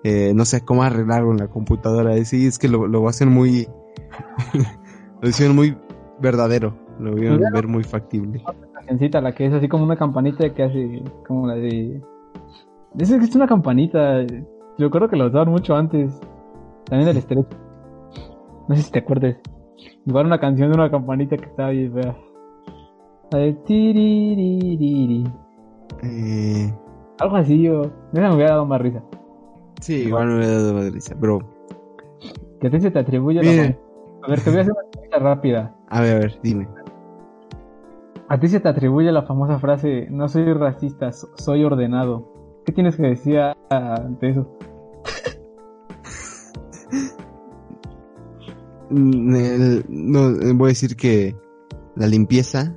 eh, no sé cómo arreglarlo en la computadora. Y sí, es que lo, lo hacen muy, lo hicieron muy verdadero. Lo vieron Claro. ver muy factible. cancioncita, la que es así como una campanita que hace como la de... Es que es una campanita. Yo creo que lo usaban mucho antes. También del estrecho. No sé si te acuerdas. Igual una canción de una campanita que estaba ahí, vea. La de tiriririri. Eh, Algo así, yo. Esa me hubiera dado más risa. sí, igual me hubiera dado más risa, pero Que a ti se te atribuye la Mire. fam- A ver, te voy a hacer una pregunta rápida. a ver, a ver, dime. A ti se te atribuye la famosa frase, no soy racista, so- soy ordenado. ¿Qué tienes que decir ante eso? Mm, el- no, eh, voy a decir que la limpieza,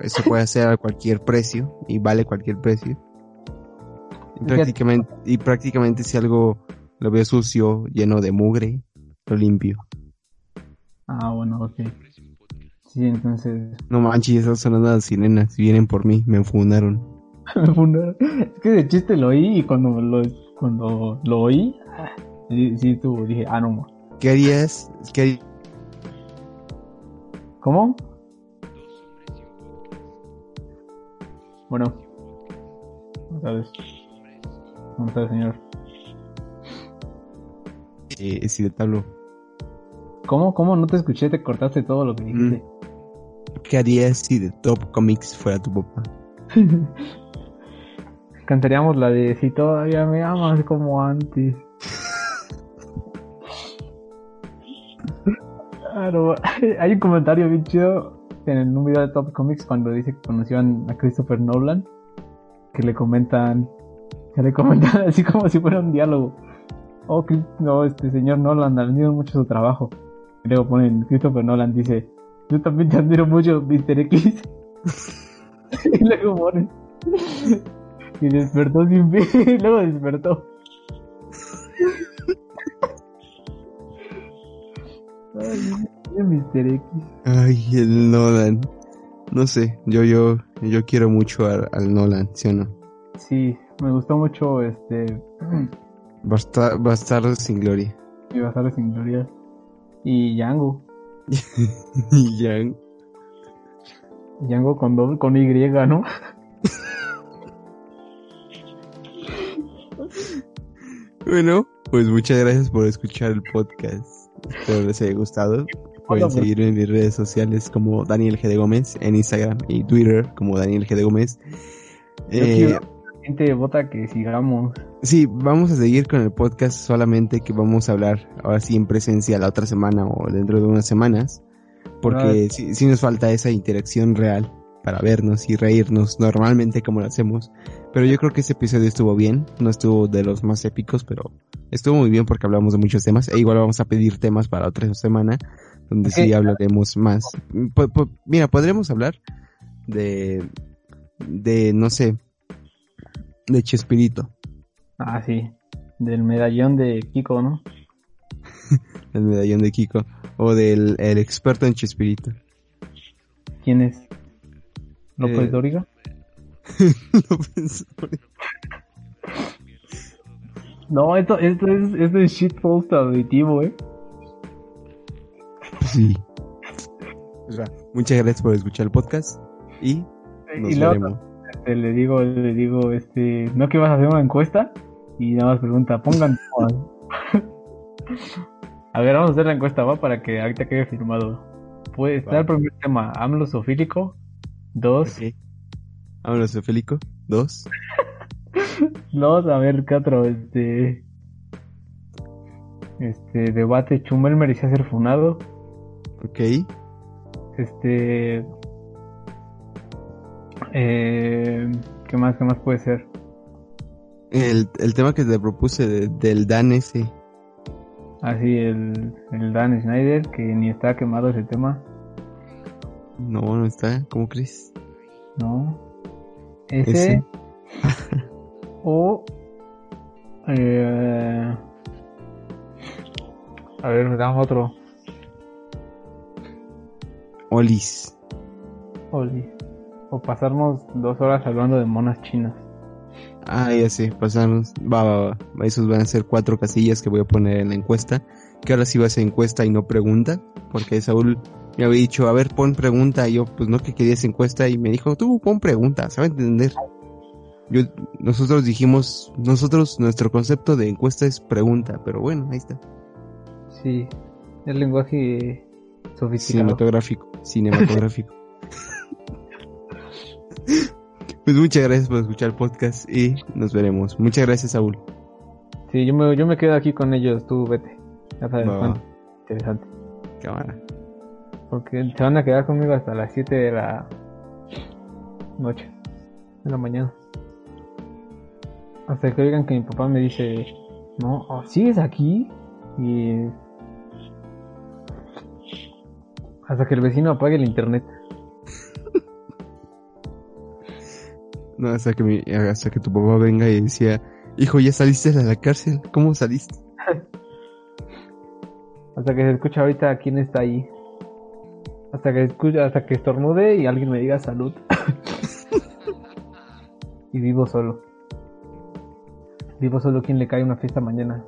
eso puede hacer a cualquier precio y vale cualquier precio. Y prácticamente, y prácticamente si algo lo veo sucio, lleno de mugre, lo limpio. Ah, bueno, ok. Sí, entonces... No manches, esas son las sirenas, vienen por mí, me enfundaron. me fundaron. es que de chiste lo oí y cuando lo, cuando lo oí, sí, sí tú dije, ah, no, ma. ¿Qué harías? ¿Qué harías? ¿Cómo? Bueno. Otra vez. ¿Cómo está, señor? Eh, si de tablo. ¿Cómo? ¿Cómo? No te escuché, te cortaste todo lo que dijiste. ¿Qué harías si de Top Comics fuera tu papá? Cantaríamos la de si todavía me amas como antes. Claro, hay un comentario bien chido en un video de Top Comics cuando dice que conocían a Christopher Nolan, que le comentan, que le comentan así como si fuera un diálogo. Oh, no, este señor Nolan, admiro mucho su trabajo. Luego ponen, Christopher Nolan dice, yo también te admiro mucho, Mr. X. y luego ponen, y despertó sin fe, y luego despertó. Ay, Mr. X. Ay, el Nolan. No sé, yo, yo, yo quiero mucho al, al Nolan, ¿sí o no? Sí, me gustó mucho este. Bastar- sin gloria. Y Bastardo sin Gloria. Y Django. Ya. Django con doble, con Y, ¿no? Bueno, pues muchas gracias por escuchar el podcast. Espero les haya gustado. Pueden seguirme en mis redes sociales como Daniel G. de Gómez, en Instagram y Twitter como Daniel G. de Gómez. Eh, gente vota que sigamos. Sí, vamos a seguir con el podcast, solamente que vamos a hablar ahora sí en presencia la otra semana o dentro de unas semanas, porque sí, sí nos falta esa interacción real para vernos y reírnos normalmente como lo hacemos. Pero yo creo que ese episodio estuvo bien, no estuvo de los más épicos, pero estuvo muy bien porque hablamos de muchos temas. E igual vamos a pedir temas para otra semana, donde sí hablaremos más. Po- mira, podremos hablar de, de, no sé, de Chespirito. Ah, sí. Del medallón de Kiko, ¿no? el medallón de Kiko, o del el experto en Chespirito. ¿Quién es? ¿López Eh, Dóriga? López Dóriga. No, esto, esto es, esto es shitpost auditivo, ¿eh? sí. Pues va, muchas gracias por escuchar el podcast y nos y luego veremos. Este, le digo, le digo, este, ¿no que vas a hacer una encuesta? Y nada más pregunta, pongan. A ver, vamos a hacer la encuesta, ¿va? Para que ahorita quede firmado. Puede estar el primer tema, AMLO sofílico. Dos. Vámonos, Felico. Dos. Dos, a ver, ¿qué otro? Este. Este, debate. Chumel merecía ser funado. Ok. Este. Eh, ¿Qué más? ¿Qué más puede ser? El, el tema que te propuse de- del Dan ese. Así, el, el Dan Schneider, que ni está quemado ese tema. No, no está. ¿Cómo crees? No. Ese. Ese. o. Eh, a ver, dame otro. Olis. Oli. O pasarnos dos horas hablando de monas chinas. Ah, ya sé, pasamos. Va, va, va. Esos van a ser cuatro casillas que voy a poner en la encuesta. Que ahora sí va a ser encuesta y no pregunta. Porque Saúl me había dicho, a ver, pon pregunta. Y yo, pues no que querías encuesta. Y me dijo, tú pon pregunta, ¿sabe entender? Yo, nosotros dijimos, nosotros, nuestro concepto de encuesta es pregunta. Pero bueno, ahí está. Sí. El lenguaje sofisticado. Cinematográfico. Cinematográfico. pues muchas gracias por escuchar el podcast y nos veremos. Muchas gracias, Saúl. Sí, yo me, yo me quedo aquí con ellos, tú vete. Ya sabes, va. Juan. Interesante. Cámara. Porque se van a quedar conmigo hasta las 7 de la noche, de la mañana. Hasta que oigan que mi papá me dice, no, oh, ¿sigues aquí? Y... Hasta que el vecino apague el internet. No, hasta que, mi, hasta que tu papá venga y decía, hijo, ¿ya saliste de la cárcel? ¿Cómo saliste? Hasta que se escucha ahorita quién está ahí. Hasta que escucha, hasta que estornude y alguien me diga salud. y vivo solo. Vivo solo quien le cae una fiesta mañana.